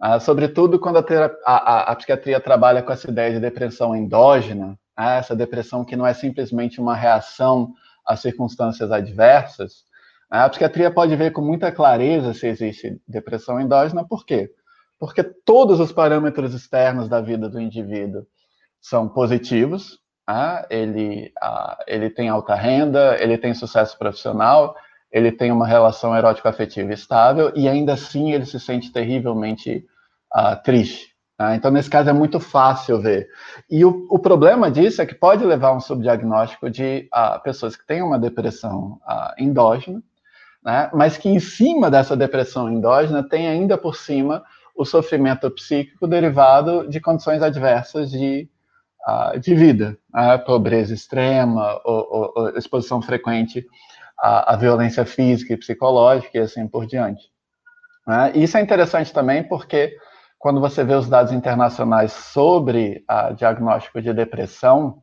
Speaker 2: Uh, sobretudo quando a, a, a, psiquiatria trabalha com essa ideia de depressão endógena, né, essa depressão que não é simplesmente uma reação às circunstâncias adversas, a psiquiatria pode ver com muita clareza se existe depressão endógena, por quê? Porque todos os parâmetros externos da vida do indivíduo são positivos, né? ele, ele tem alta renda, ele tem sucesso profissional, ele tem uma relação erótico-afetiva estável e ainda assim ele se sente terrivelmente uh, triste. Tá? Então, nesse caso, é muito fácil ver. E o, o, problema disso é que pode levar a um subdiagnóstico de uh, pessoas que têm uma depressão uh, endógena, né? mas que em cima dessa depressão endógena tem ainda por cima o sofrimento psíquico derivado de condições adversas de, de vida, né? pobreza extrema, ou, ou, exposição frequente a, a violência física e psicológica e assim por diante. Né? Isso é interessante também porque quando você vê os dados internacionais sobre a diagnóstico de depressão,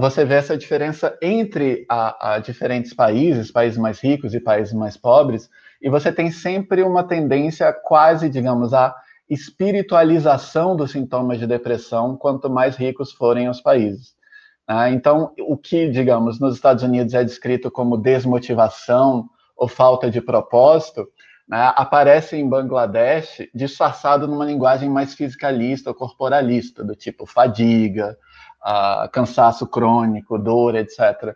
Speaker 2: você vê essa diferença entre a, a diferentes países, países mais ricos e países mais pobres, e você tem sempre uma tendência quase, digamos, a espiritualização dos sintomas de depressão quanto mais ricos forem os países. Ah, então, o que, digamos, nos Estados Unidos é descrito como desmotivação ou falta de propósito, né, aparece em Bangladesh disfarçado numa linguagem mais fisicalista ou corporalista, do tipo fadiga, uh, cansaço crônico, dor, etc.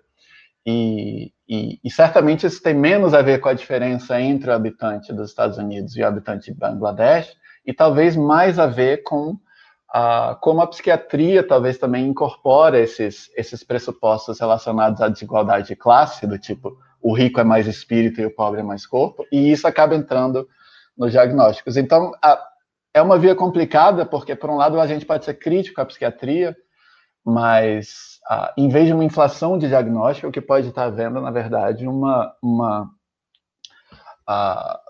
Speaker 2: E, e, e, certamente isso tem menos a ver com a diferença entre o habitante dos Estados Unidos e o habitante de Bangladesh, e talvez mais a ver com ah, como a psiquiatria talvez também incorpora esses, esses pressupostos relacionados à desigualdade de classe, do tipo, o rico é mais espírito e o pobre é mais corpo, e isso acaba entrando nos diagnósticos. Então, a, é uma via complicada, porque, por um lado, a gente pode ser crítico à psiquiatria, mas ah, em vez de uma inflação de diagnóstico, o que pode estar havendo, na verdade, uma, uma, ah,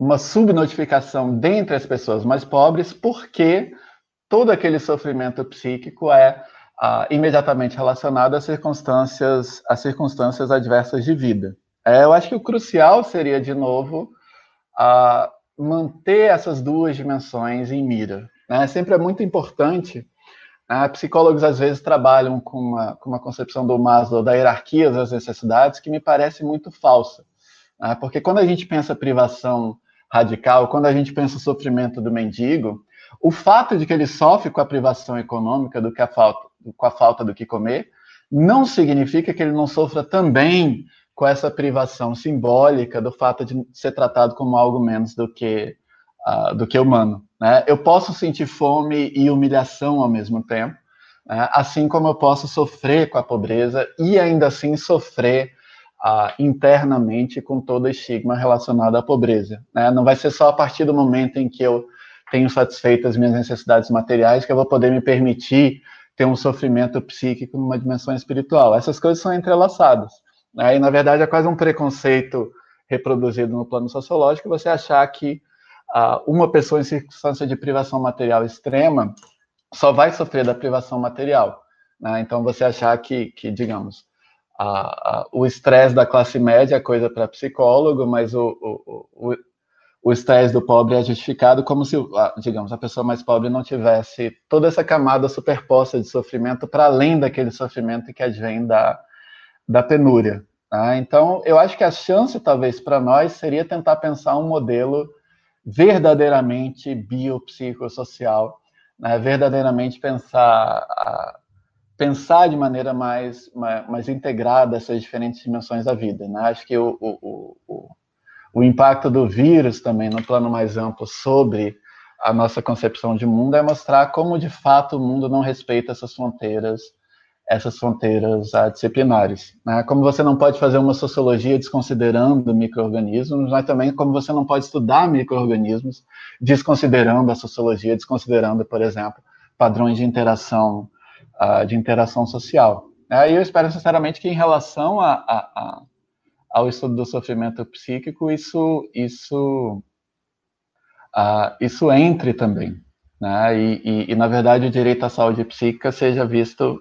Speaker 2: uma subnotificação dentre as pessoas mais pobres, porque todo aquele sofrimento psíquico é ah, imediatamente relacionado às circunstâncias, às circunstâncias adversas de vida. É, eu acho que o crucial seria, de novo, ah, manter essas duas dimensões em mira. Né? Sempre é muito importante. Né? Psicólogos, às vezes, trabalham com uma, com uma concepção do Maslow da hierarquia das necessidades que me parece muito falsa. Né? Porque quando a gente pensa privação radical, quando a gente pensa o sofrimento do mendigo, o fato de que ele sofre com a privação econômica do que a falta, com a falta do que comer, não significa que ele não sofra também com essa privação simbólica do fato de ser tratado como algo menos do que uh, do que humano. Né? Eu posso sentir fome e humilhação ao mesmo tempo, né? assim como eu posso sofrer com a pobreza e ainda assim sofrer uh, internamente com todo o estigma relacionado à pobreza. Né? Não vai ser só a partir do momento em que eu tenho satisfeito as minhas necessidades materiais, que eu vou poder me permitir ter um sofrimento psíquico numa dimensão espiritual. Essas coisas são entrelaçadas. Né? E, na verdade, é quase um preconceito reproduzido no plano sociológico você achar que uh, uma pessoa em circunstância de privação material extrema só vai sofrer da privação material. Né? Então, você achar que, que digamos, uh, uh, o estresse da classe média é coisa para psicólogo, mas o, o, o, o estresse do pobre é justificado como se, digamos, a pessoa mais pobre não tivesse toda essa camada superposta de sofrimento para além daquele sofrimento que advém da, da penúria. Tá? Então, eu acho que a chance, talvez, para nós seria tentar pensar um modelo verdadeiramente biopsicossocial, né? verdadeiramente pensar, pensar de maneira mais, mais, mais, integrada essas diferentes dimensões da vida. Né? Acho que o, o, o o impacto do vírus também no plano mais amplo sobre a nossa concepção de mundo é mostrar como de fato o mundo não respeita essas fronteiras, essas fronteiras ah, disciplinares. Né? Como você não pode fazer uma sociologia desconsiderando microorganismos, mas também como você não pode estudar microorganismos desconsiderando a sociologia, desconsiderando, por exemplo, padrões de interação, uh, de interação social. E eu espero sinceramente que em relação a, a, a ao estudo do sofrimento psíquico, isso, isso, uh, isso entre também. Né? E, e, e, na verdade, o direito à saúde psíquica seja visto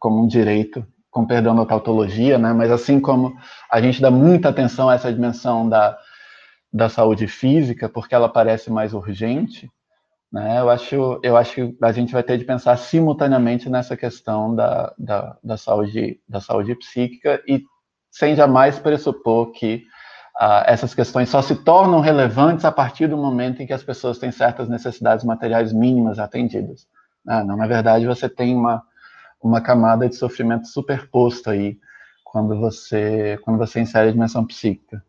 Speaker 2: como um direito, com perdão da tautologia, né? mas assim como a gente dá muita atenção a essa dimensão da, da saúde física, porque ela parece mais urgente, né? Eu acho, eu acho que a gente vai ter de pensar simultaneamente nessa questão da, da, da saúde, da saúde psíquica e sem jamais pressupor que ah, essas questões só se tornam relevantes a partir do momento em que as pessoas têm certas necessidades materiais mínimas atendidas. Ah, não, na verdade, você tem uma, uma camada de sofrimento superposto aí quando você, quando você insere a dimensão psíquica.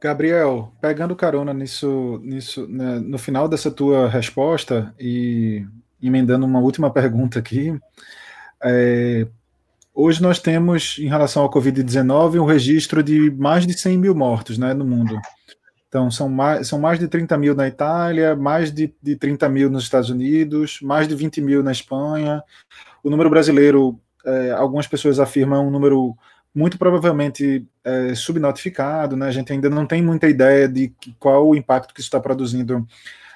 Speaker 1: Gabriel, pegando carona nisso, nisso né, no final dessa tua resposta e emendando uma última pergunta aqui, é, hoje nós temos, em relação ao Covid-19, um registro de mais de 100 mil mortos né, no mundo. Então, são mais, são mais de 30 mil na Itália, mais de, de 30 mil nos Estados Unidos, mais de 20 mil na Espanha. O número brasileiro, é, algumas pessoas afirmam um número muito provavelmente é, subnotificado, né? A gente ainda não tem muita ideia de qual o impacto que isso está produzindo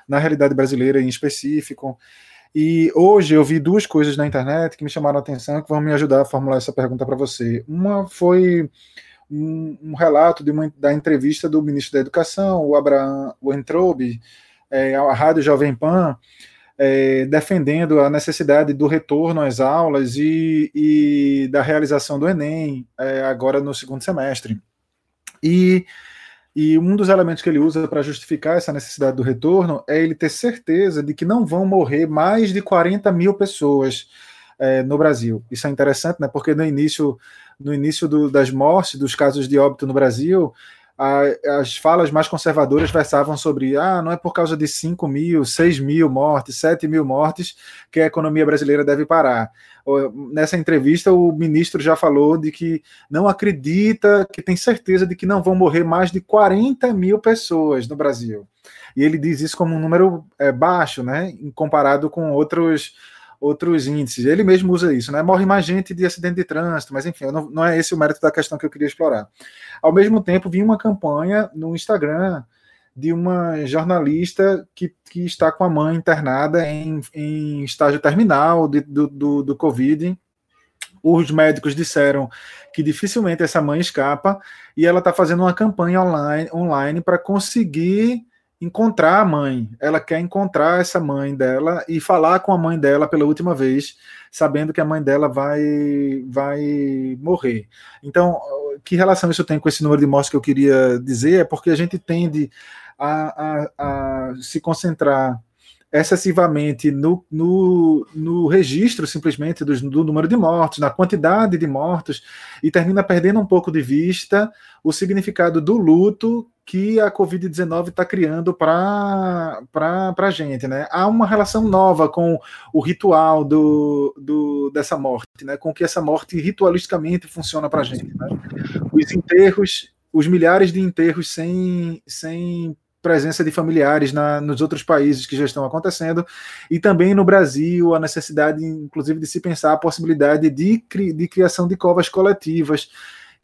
Speaker 1: na realidade brasileira em específico. E hoje eu vi duas coisas na internet que me chamaram a atenção que vão me ajudar a formular essa pergunta para você. Uma foi um, um relato uma, da entrevista do ministro da Educação, o Abraham Weintraub, é, à Rádio Jovem Pan, é, defendendo a necessidade do retorno às aulas e, e da realização do Enem, é, agora no segundo semestre. E, e um dos elementos que ele usa para justificar essa necessidade do retorno é ele ter certeza de que não vão morrer mais de 40 mil pessoas é, no Brasil. Isso é interessante, né? Porque no início, no início do, das mortes, dos casos de óbito no Brasil, a, as falas mais conservadoras versavam sobre ah, não é por causa de 5 mil, 6 mil mortes, 7 mil mortes que a economia brasileira deve parar. Nessa entrevista, o ministro já falou de que não acredita, que tem certeza de que não vão morrer mais de 40 mil pessoas no Brasil. E ele diz isso como um número é, baixo, né, comparado com outros outros índices. Ele mesmo usa isso, né? Morre mais gente de acidente de trânsito, mas enfim, não, não é esse o mérito da questão que eu queria explorar. Ao mesmo tempo, vi uma campanha no Instagram de uma jornalista que, que está com a mãe internada em, em estágio terminal de, do, do, do Covid. Os médicos disseram que dificilmente essa mãe escapa e ela está fazendo uma campanha online, online para conseguir encontrar a mãe. Ela quer encontrar essa mãe dela e falar com a mãe dela pela última vez, sabendo que a mãe dela vai vai morrer. Então, que relação isso tem com esse número de mortes que eu queria dizer? É porque a gente tende a, a, a se concentrar excessivamente no, no, no registro simplesmente do, do, número de mortos, na quantidade de mortos, e termina perdendo um pouco de vista o significado do luto que a Covid-19 está criando para a gente. Né? Há uma relação nova com o ritual do, do, dessa morte, né? com que essa morte ritualisticamente funciona para a gente. Né? Os enterros, os milhares de enterros sem, sem presença de familiares na, nos outros países que já estão acontecendo, e também no Brasil, a necessidade, inclusive, de se pensar a possibilidade de, de criação de covas coletivas,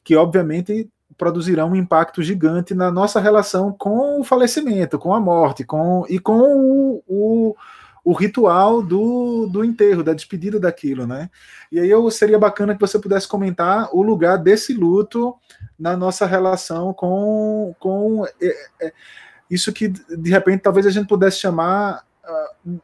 Speaker 1: que obviamente produzirão um impacto gigante na nossa relação com o falecimento, com a morte, com, e com o, o, o ritual do, do enterro, da despedida daquilo, né? E aí eu seria bacana que você pudesse comentar o lugar desse luto na nossa relação com, com é, é, isso que de repente talvez a gente pudesse chamar uh, um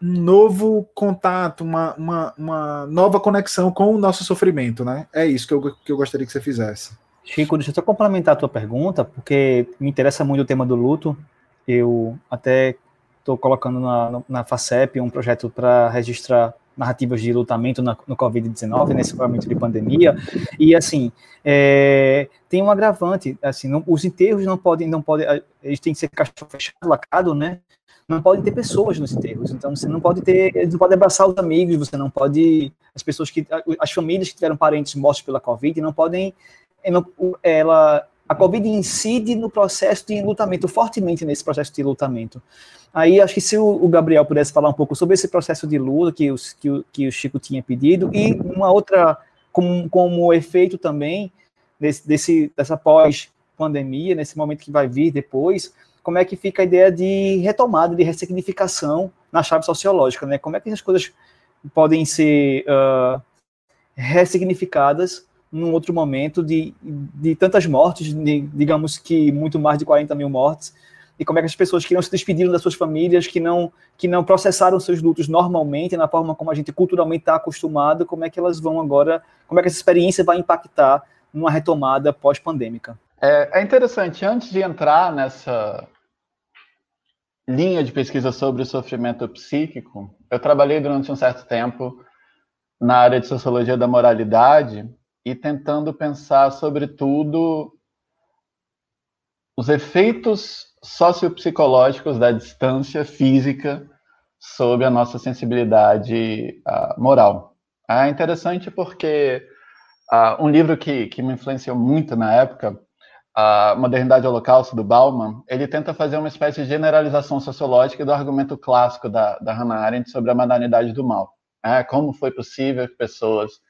Speaker 1: novo contato, uma, uma, uma, nova conexão com o nosso sofrimento, né? É isso que eu, que eu gostaria que você fizesse.
Speaker 3: Chico, deixa eu só complementar a tua pergunta, porque me interessa muito o tema do luto. Eu até estou colocando na, na FACEP um projeto para registrar narrativas de lutamento na, no Covid-19, nesse momento de pandemia, e assim, é, tem um agravante, assim, não, os enterros não podem, não podem, eles têm que ser cachorro fechado, lacado, né, não podem ter pessoas nos enterros, então você não pode ter, eles não podem abraçar os amigos, você não pode, as pessoas que, as famílias que tiveram parentes mortos pela Covid não podem, ela, a Covid incide no processo de lutamento, fortemente nesse processo de lutamento. Aí acho que se o, Gabriel pudesse falar um pouco sobre esse processo de luta que, os, que, o, que o Chico tinha pedido, e uma outra, como, como efeito também desse, desse, dessa pós-pandemia, nesse momento que vai vir depois, como é que fica a ideia de retomada, de ressignificação na chave sociológica, né? Como é que as coisas podem ser uh, ressignificadas num outro momento de, de tantas mortes, de, digamos que muito mais de 40 mil mortes, e como é que as pessoas que não se despediram das suas famílias, que não, que não processaram seus lutos normalmente, na forma como a gente culturalmente está acostumado, como é que elas vão agora, como é que essa experiência vai impactar numa retomada pós-pandêmica?
Speaker 2: É, é interessante, antes de entrar nessa linha de pesquisa sobre o sofrimento psíquico, eu trabalhei durante um certo tempo na área de sociologia da moralidade e tentando pensar, sobretudo, os efeitos sociopsicológicos da distância física sobre a nossa sensibilidade uh, moral. É interessante porque uh, um livro que, que me influenciou muito na época, a Modernidade Holocausto, do Bauman, ele tenta fazer uma espécie de generalização sociológica do argumento clássico da, da Hannah Arendt sobre a modernidade do mal. É, como foi possível que pessoas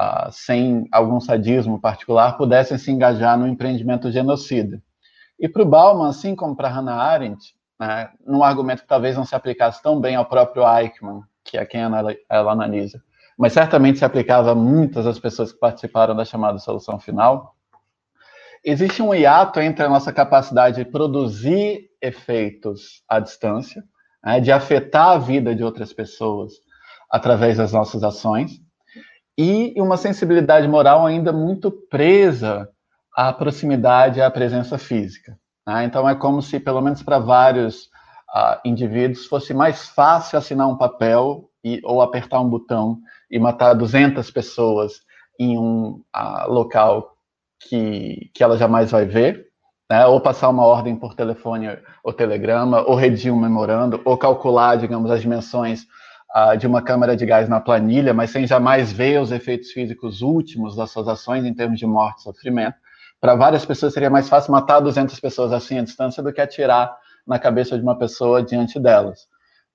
Speaker 2: uh, sem algum sadismo particular pudessem se engajar no empreendimento genocida. E para o Bauman, assim como para Hannah Arendt, né, num argumento que talvez não se aplicasse tão bem ao próprio Eichmann, que é quem ela, ela analisa, mas certamente se aplicava a muitas das pessoas que participaram da chamada solução final, existe um hiato entre a nossa capacidade de produzir efeitos à distância, né, de afetar a vida de outras pessoas através das nossas ações, e uma sensibilidade moral ainda muito presa à proximidade, à presença física. Né? Então, é como se, pelo menos para vários uh, indivíduos, fosse mais fácil assinar um papel e, ou apertar um botão e matar 200 pessoas em um uh, local que, que ela jamais vai ver, né? ou passar uma ordem por telefone ou telegrama, ou redigir um memorando, ou calcular, digamos, as dimensões de uma câmara de gás na planilha, mas sem jamais ver os efeitos físicos últimos das suas ações em termos de morte e sofrimento. Para várias pessoas seria mais fácil matar 200 pessoas assim à distância do que atirar na cabeça de uma pessoa diante delas.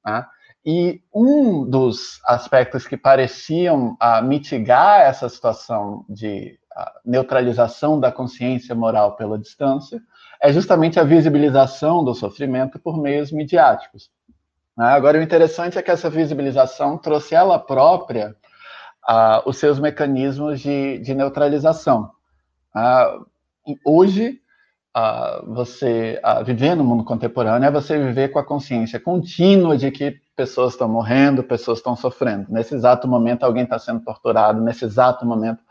Speaker 2: Né? E um dos aspectos que pareciam uh, mitigar essa situação de neutralização da consciência moral pela distância é justamente a visibilização do sofrimento por meios midiáticos. Né? Agora, o interessante é que essa visibilização trouxe ela própria uh, os seus mecanismos de, de neutralização. Uh, hoje, uh, você viver no mundo contemporâneo é você viver com a consciência contínua de que pessoas estão morrendo, pessoas estão sofrendo. Nesse exato momento, alguém está sendo torturado, nesse exato momento,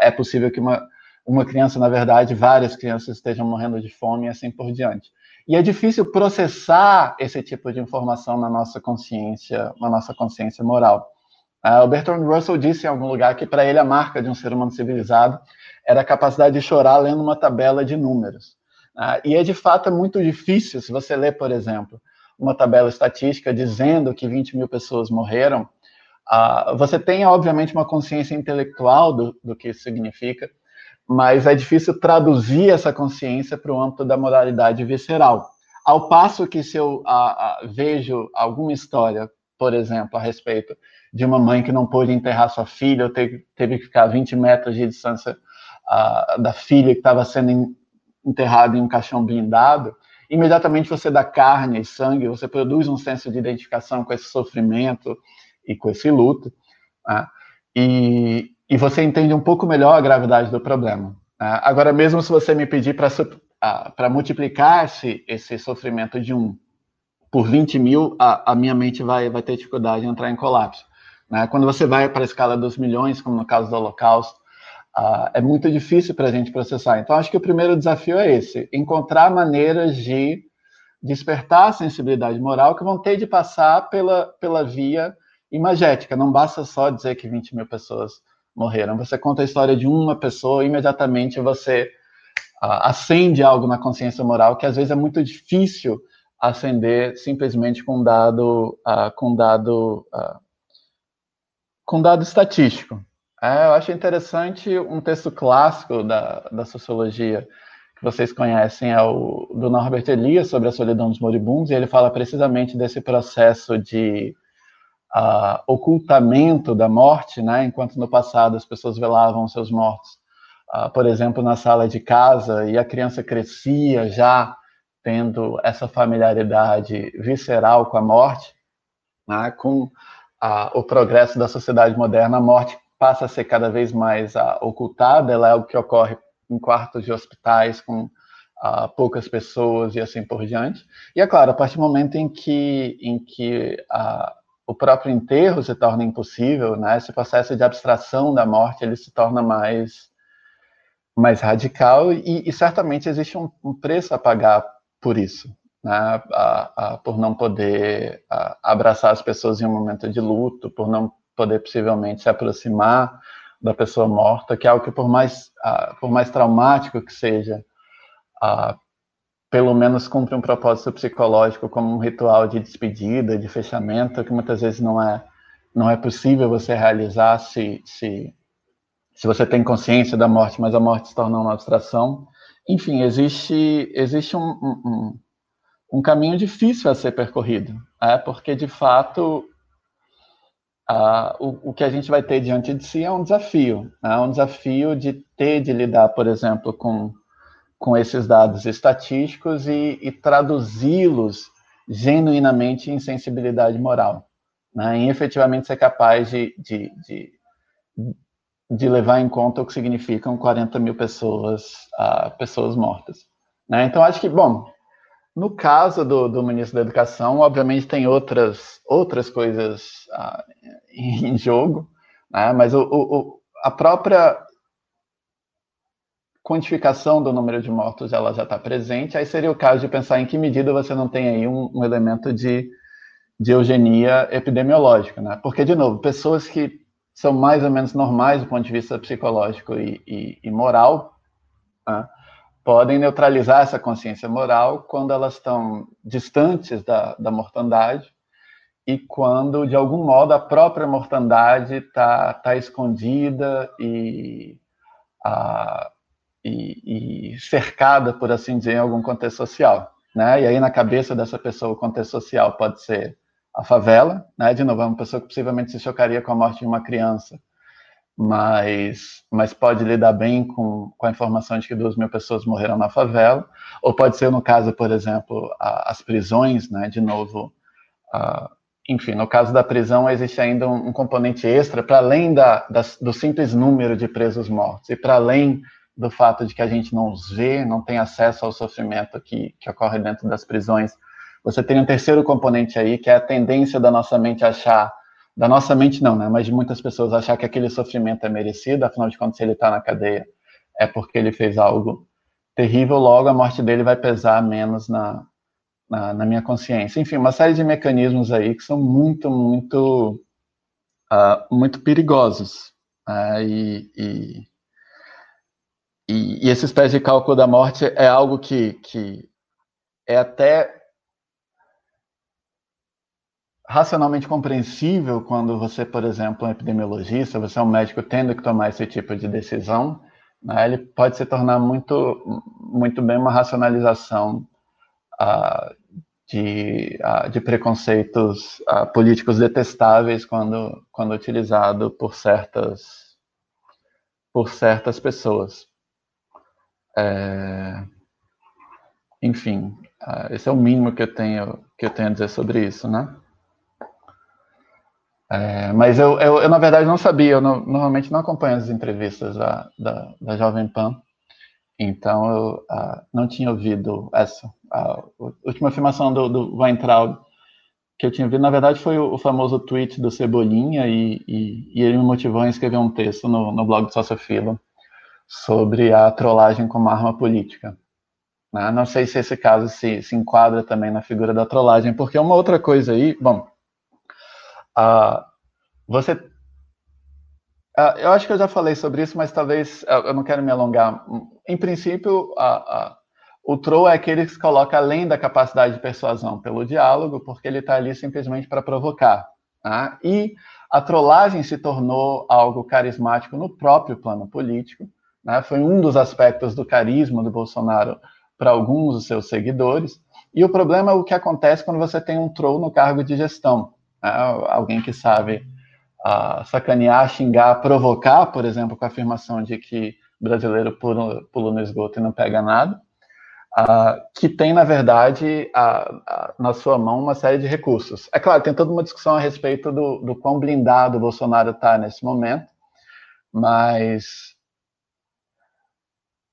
Speaker 2: é possível que uma, uma criança, na verdade, várias crianças estejam morrendo de fome e assim por diante. E é difícil processar esse tipo de informação na nossa consciência, na nossa consciência moral. Uh, o Bertrand Russell disse em algum lugar que para ele a marca de um ser humano civilizado era a capacidade de chorar lendo uma tabela de números. Uh, e é de fato muito difícil, se você ler, por exemplo, uma tabela estatística dizendo que 20 mil pessoas morreram, uh, você tem, obviamente, uma consciência intelectual do, do que isso significa, mas é difícil traduzir essa consciência para o âmbito da moralidade visceral. Ao passo que se eu a, a, vejo alguma história, por exemplo, a respeito de uma mãe que não pôde enterrar sua filha, ou teve, teve que ficar 20 metros de distância da filha que estava sendo enterrada em um caixão blindado, imediatamente você dá carne e sangue, você produz um senso de identificação com esse sofrimento e com esse luto. Né? E, e você entende um pouco melhor a gravidade do problema. Né? Agora, mesmo se você me pedir para multiplicar esse, esse sofrimento de um por 20 mil, a, a minha mente vai, vai ter dificuldade em entrar em colapso. Né? Quando você vai para a escala dos milhões, como no caso do Holocausto, uh, é muito difícil para a gente processar. Então, acho que o primeiro desafio é esse: encontrar maneiras de despertar a sensibilidade moral que vão ter de passar pela, pela via imagética. Não basta só dizer que 20 mil pessoas morreram. Você conta a história de uma pessoa, imediatamente você uh, acende algo na consciência moral que às vezes é muito difícil acender simplesmente com dado, uh, com dado, uh, com dado estatístico. É, eu acho interessante um texto clássico da, da sociologia que vocês conhecem, é o do Norbert Elias sobre a solidão dos moribundos, e ele fala precisamente desse processo de uh, ocultamento da morte, né? Enquanto no passado as pessoas velavam seus mortos, uh, por exemplo, na sala de casa, e a criança crescia já tendo essa familiaridade visceral com a morte, né? com uh, o progresso da sociedade moderna, a morte passa a ser cada vez mais uh, ocultada, ela é algo que ocorre em quartos de hospitais com poucas pessoas e assim por diante. E é claro, a partir do momento em que, em que uh, o próprio enterro se torna impossível, né, esse processo de abstração da morte ele se torna mais, mais radical e, e certamente existe um, um, preço a pagar por isso. Né, a, a, por não poder abraçar as pessoas em um momento de luto, por não poder possivelmente se aproximar da pessoa morta, que é algo que por mais, por mais traumático que seja, pelo menos cumpre um propósito psicológico como um ritual de despedida, de fechamento, que muitas vezes não é não é possível você realizar se, se, se você tem consciência da morte, mas a morte se torna uma abstração. Enfim, existe, existe um, um, um caminho difícil a ser percorrido, é porque de fato Uh, o, o, que a gente vai ter diante de si é um desafio, né? um desafio de ter de lidar, por exemplo, com, com esses dados estatísticos e, e traduzi-los genuinamente em sensibilidade moral, né? em efetivamente ser capaz de, de, de, de, levar em conta o que significam 40 mil pessoas, uh, pessoas mortas. Né? Então, acho que, bom, no caso do, do, ministro da Educação, obviamente tem outras, outras coisas ah, em jogo, né? mas o, o, a própria quantificação do número de mortos ela já está presente, aí seria o caso de pensar em que medida você não tem aí um, um elemento de, de eugenia epidemiológica, né? Porque, de novo, pessoas que são mais ou menos normais do ponto de vista psicológico e, e, e moral, né? podem neutralizar essa consciência moral quando elas estão distantes da, da mortandade e quando, de algum modo, a própria mortandade está tá escondida e, a, e, e, cercada, por assim dizer, em algum contexto social. Né? E aí, na cabeça dessa pessoa, o contexto social pode ser a favela, né? de novo, é uma pessoa que possivelmente se chocaria com a morte de uma criança, mas, mas pode lidar bem com, com a informação de que duas mil pessoas morreram na favela, ou pode ser no caso, por exemplo, a, as prisões, né, de novo, a, enfim, no caso da prisão existe ainda um, um componente extra, para além da, da, do simples número de presos mortos, e para além do fato de que a gente não os vê, não tem acesso ao sofrimento que, que ocorre dentro das prisões, você tem um terceiro componente aí, que é a tendência da nossa mente achar da nossa mente não, né? Mas de muitas pessoas achar que aquele sofrimento é merecido, afinal de contas, se ele está na cadeia, é porque ele fez algo terrível, logo a morte dele vai pesar menos na, na, na minha consciência. Enfim, uma série de mecanismos aí que são muito, muito, uh, muito perigosos. Uh, e, e, e, e esses de cálculo da morte é algo que, que é até racionalmente compreensível quando você, por exemplo, é um epidemiologista, você é um médico tendo que tomar esse tipo de decisão, né, ele pode se tornar muito, muito bem uma racionalização uh, de, uh, de preconceitos uh, políticos detestáveis quando, quando utilizado por certas, por certas pessoas. É... Enfim, esse é o mínimo que eu tenho que eu tenho a dizer sobre isso, né? É, mas eu, eu, eu, na verdade, não sabia. Eu não, normalmente não acompanho as entrevistas da, da, da Jovem Pan. Então, eu uh, não tinha ouvido essa. A última afirmação do, do Weintraub que eu tinha ouvido, na verdade, foi o, o famoso tweet do Cebolinha, e, e, e, ele me motivou a escrever um texto no, no blog do Sociofilo sobre a trollagem como arma política. Né? Não sei se esse caso se, se enquadra também na figura da trollagem, porque uma outra coisa aí, bom, Uh, você. Uh, eu acho que eu já falei sobre isso, mas talvez uh, eu não quero me alongar. Em princípio, o troll é aquele que se coloca além da capacidade de persuasão pelo diálogo, porque ele está ali simplesmente para provocar. Tá? E a trollagem se tornou algo carismático no próprio plano político. Né? Foi um dos aspectos do carisma do Bolsonaro para alguns dos seus seguidores. E o problema é o que acontece quando você tem um troll no cargo de gestão. Né? alguém que sabe uh, sacanear, xingar, provocar, por exemplo, com a afirmação de que brasileiro pula, pula no esgoto e não pega nada, uh, que tem, na verdade, na sua mão uma série de recursos. É claro, tem toda uma discussão a respeito do, do quão blindado o Bolsonaro está nesse momento, Mas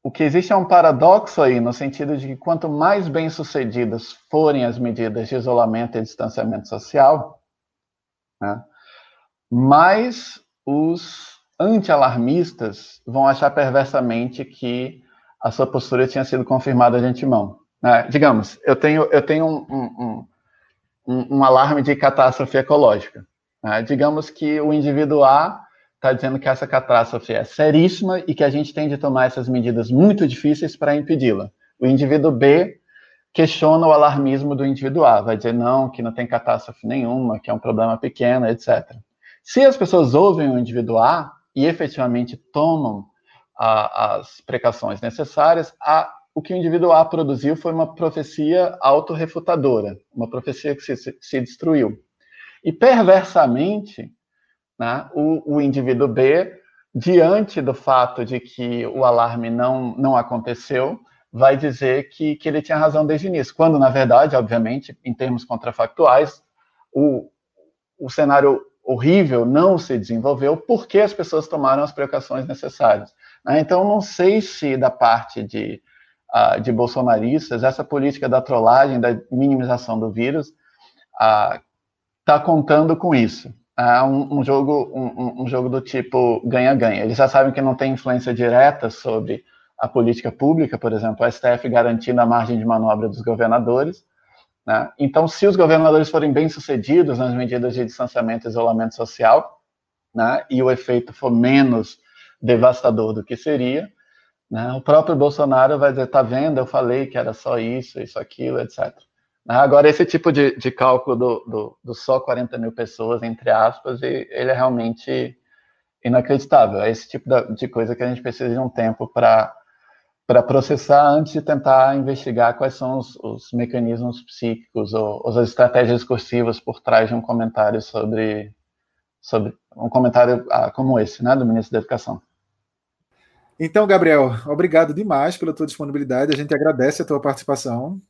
Speaker 2: o que existe é um paradoxo aí, no sentido de que quanto mais bem-sucedidas forem as medidas de isolamento e distanciamento social, né, mais os anti-alarmistas vão achar perversamente que a sua postura tinha sido confirmada de antemão. Né? Digamos, eu tenho, eu tenho um, um, um, um alarme de catástrofe ecológica. Né? Digamos que o indivíduo A está dizendo que essa catástrofe é seríssima e que a gente tem de tomar essas medidas muito difíceis para impedi-la. O indivíduo B questiona o alarmismo do indivíduo A, vai dizer não, que não tem catástrofe nenhuma, que é um problema pequeno, etc. Se as pessoas ouvem o indivíduo A e efetivamente tomam a, as precauções necessárias, a, o que o indivíduo A produziu foi uma profecia autorrefutadora, uma profecia que se, se destruiu. E perversamente, né, o, o indivíduo B, diante do fato de que o alarme não, não aconteceu, vai dizer que, que ele tinha razão desde o início, quando, na verdade, obviamente, em termos contrafactuais, o, o cenário horrível não se desenvolveu porque as pessoas tomaram as precauções necessárias. Né? Então, não sei se da parte de, uh, de bolsonaristas, essa política da trollagem, da minimização do vírus, está uh, contando com isso é um, um jogo um, um, jogo do tipo ganha-ganha. Eles já sabem que não tem influência direta sobre a política pública, por exemplo, a STF garantindo a margem de manobra dos governadores. Né? Então, se os governadores forem bem sucedidos nas medidas de distanciamento e isolamento social, né, e o efeito for menos devastador do que seria, né, o próprio Bolsonaro vai dizer: tá vendo, eu falei que era só isso, isso, aquilo, etc. Né? Agora, esse tipo de, de cálculo do, do, do, só 40 mil pessoas, entre aspas, ele é realmente inacreditável. É esse tipo de coisa que a gente precisa de um tempo para processar antes de tentar investigar quais são os, os mecanismos psíquicos ou, ou, as estratégias discursivas por trás de um comentário sobre, sobre um comentário ah, como esse, né, do ministro da Educação.
Speaker 1: Então, Gabriel, obrigado demais pela tua disponibilidade. A gente agradece a tua participação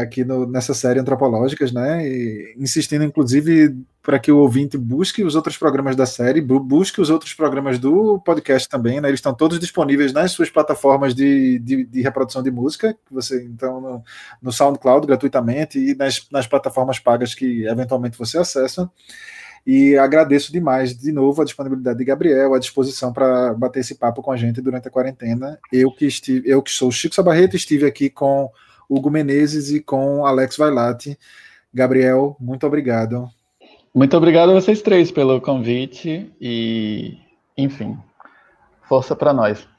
Speaker 1: aqui no, nessa série Antropológicas, né? E insistindo, inclusive, para que o ouvinte busque os outros programas da série, busque os outros programas do podcast também, né? Eles estão todos disponíveis nas suas plataformas de, de, de reprodução de música, que você então no, no, SoundCloud gratuitamente e nas, nas plataformas pagas que eventualmente você acessa. E agradeço demais de novo a disponibilidade de Gabriel, a disposição para bater esse papo com a gente durante a quarentena. Eu que estive, eu que sou Chico Sabarreto, estive aqui com Hugo Menezes e com Alex Vailate. Gabriel, muito obrigado.
Speaker 2: Muito obrigado a vocês três pelo convite e, enfim, força para nós.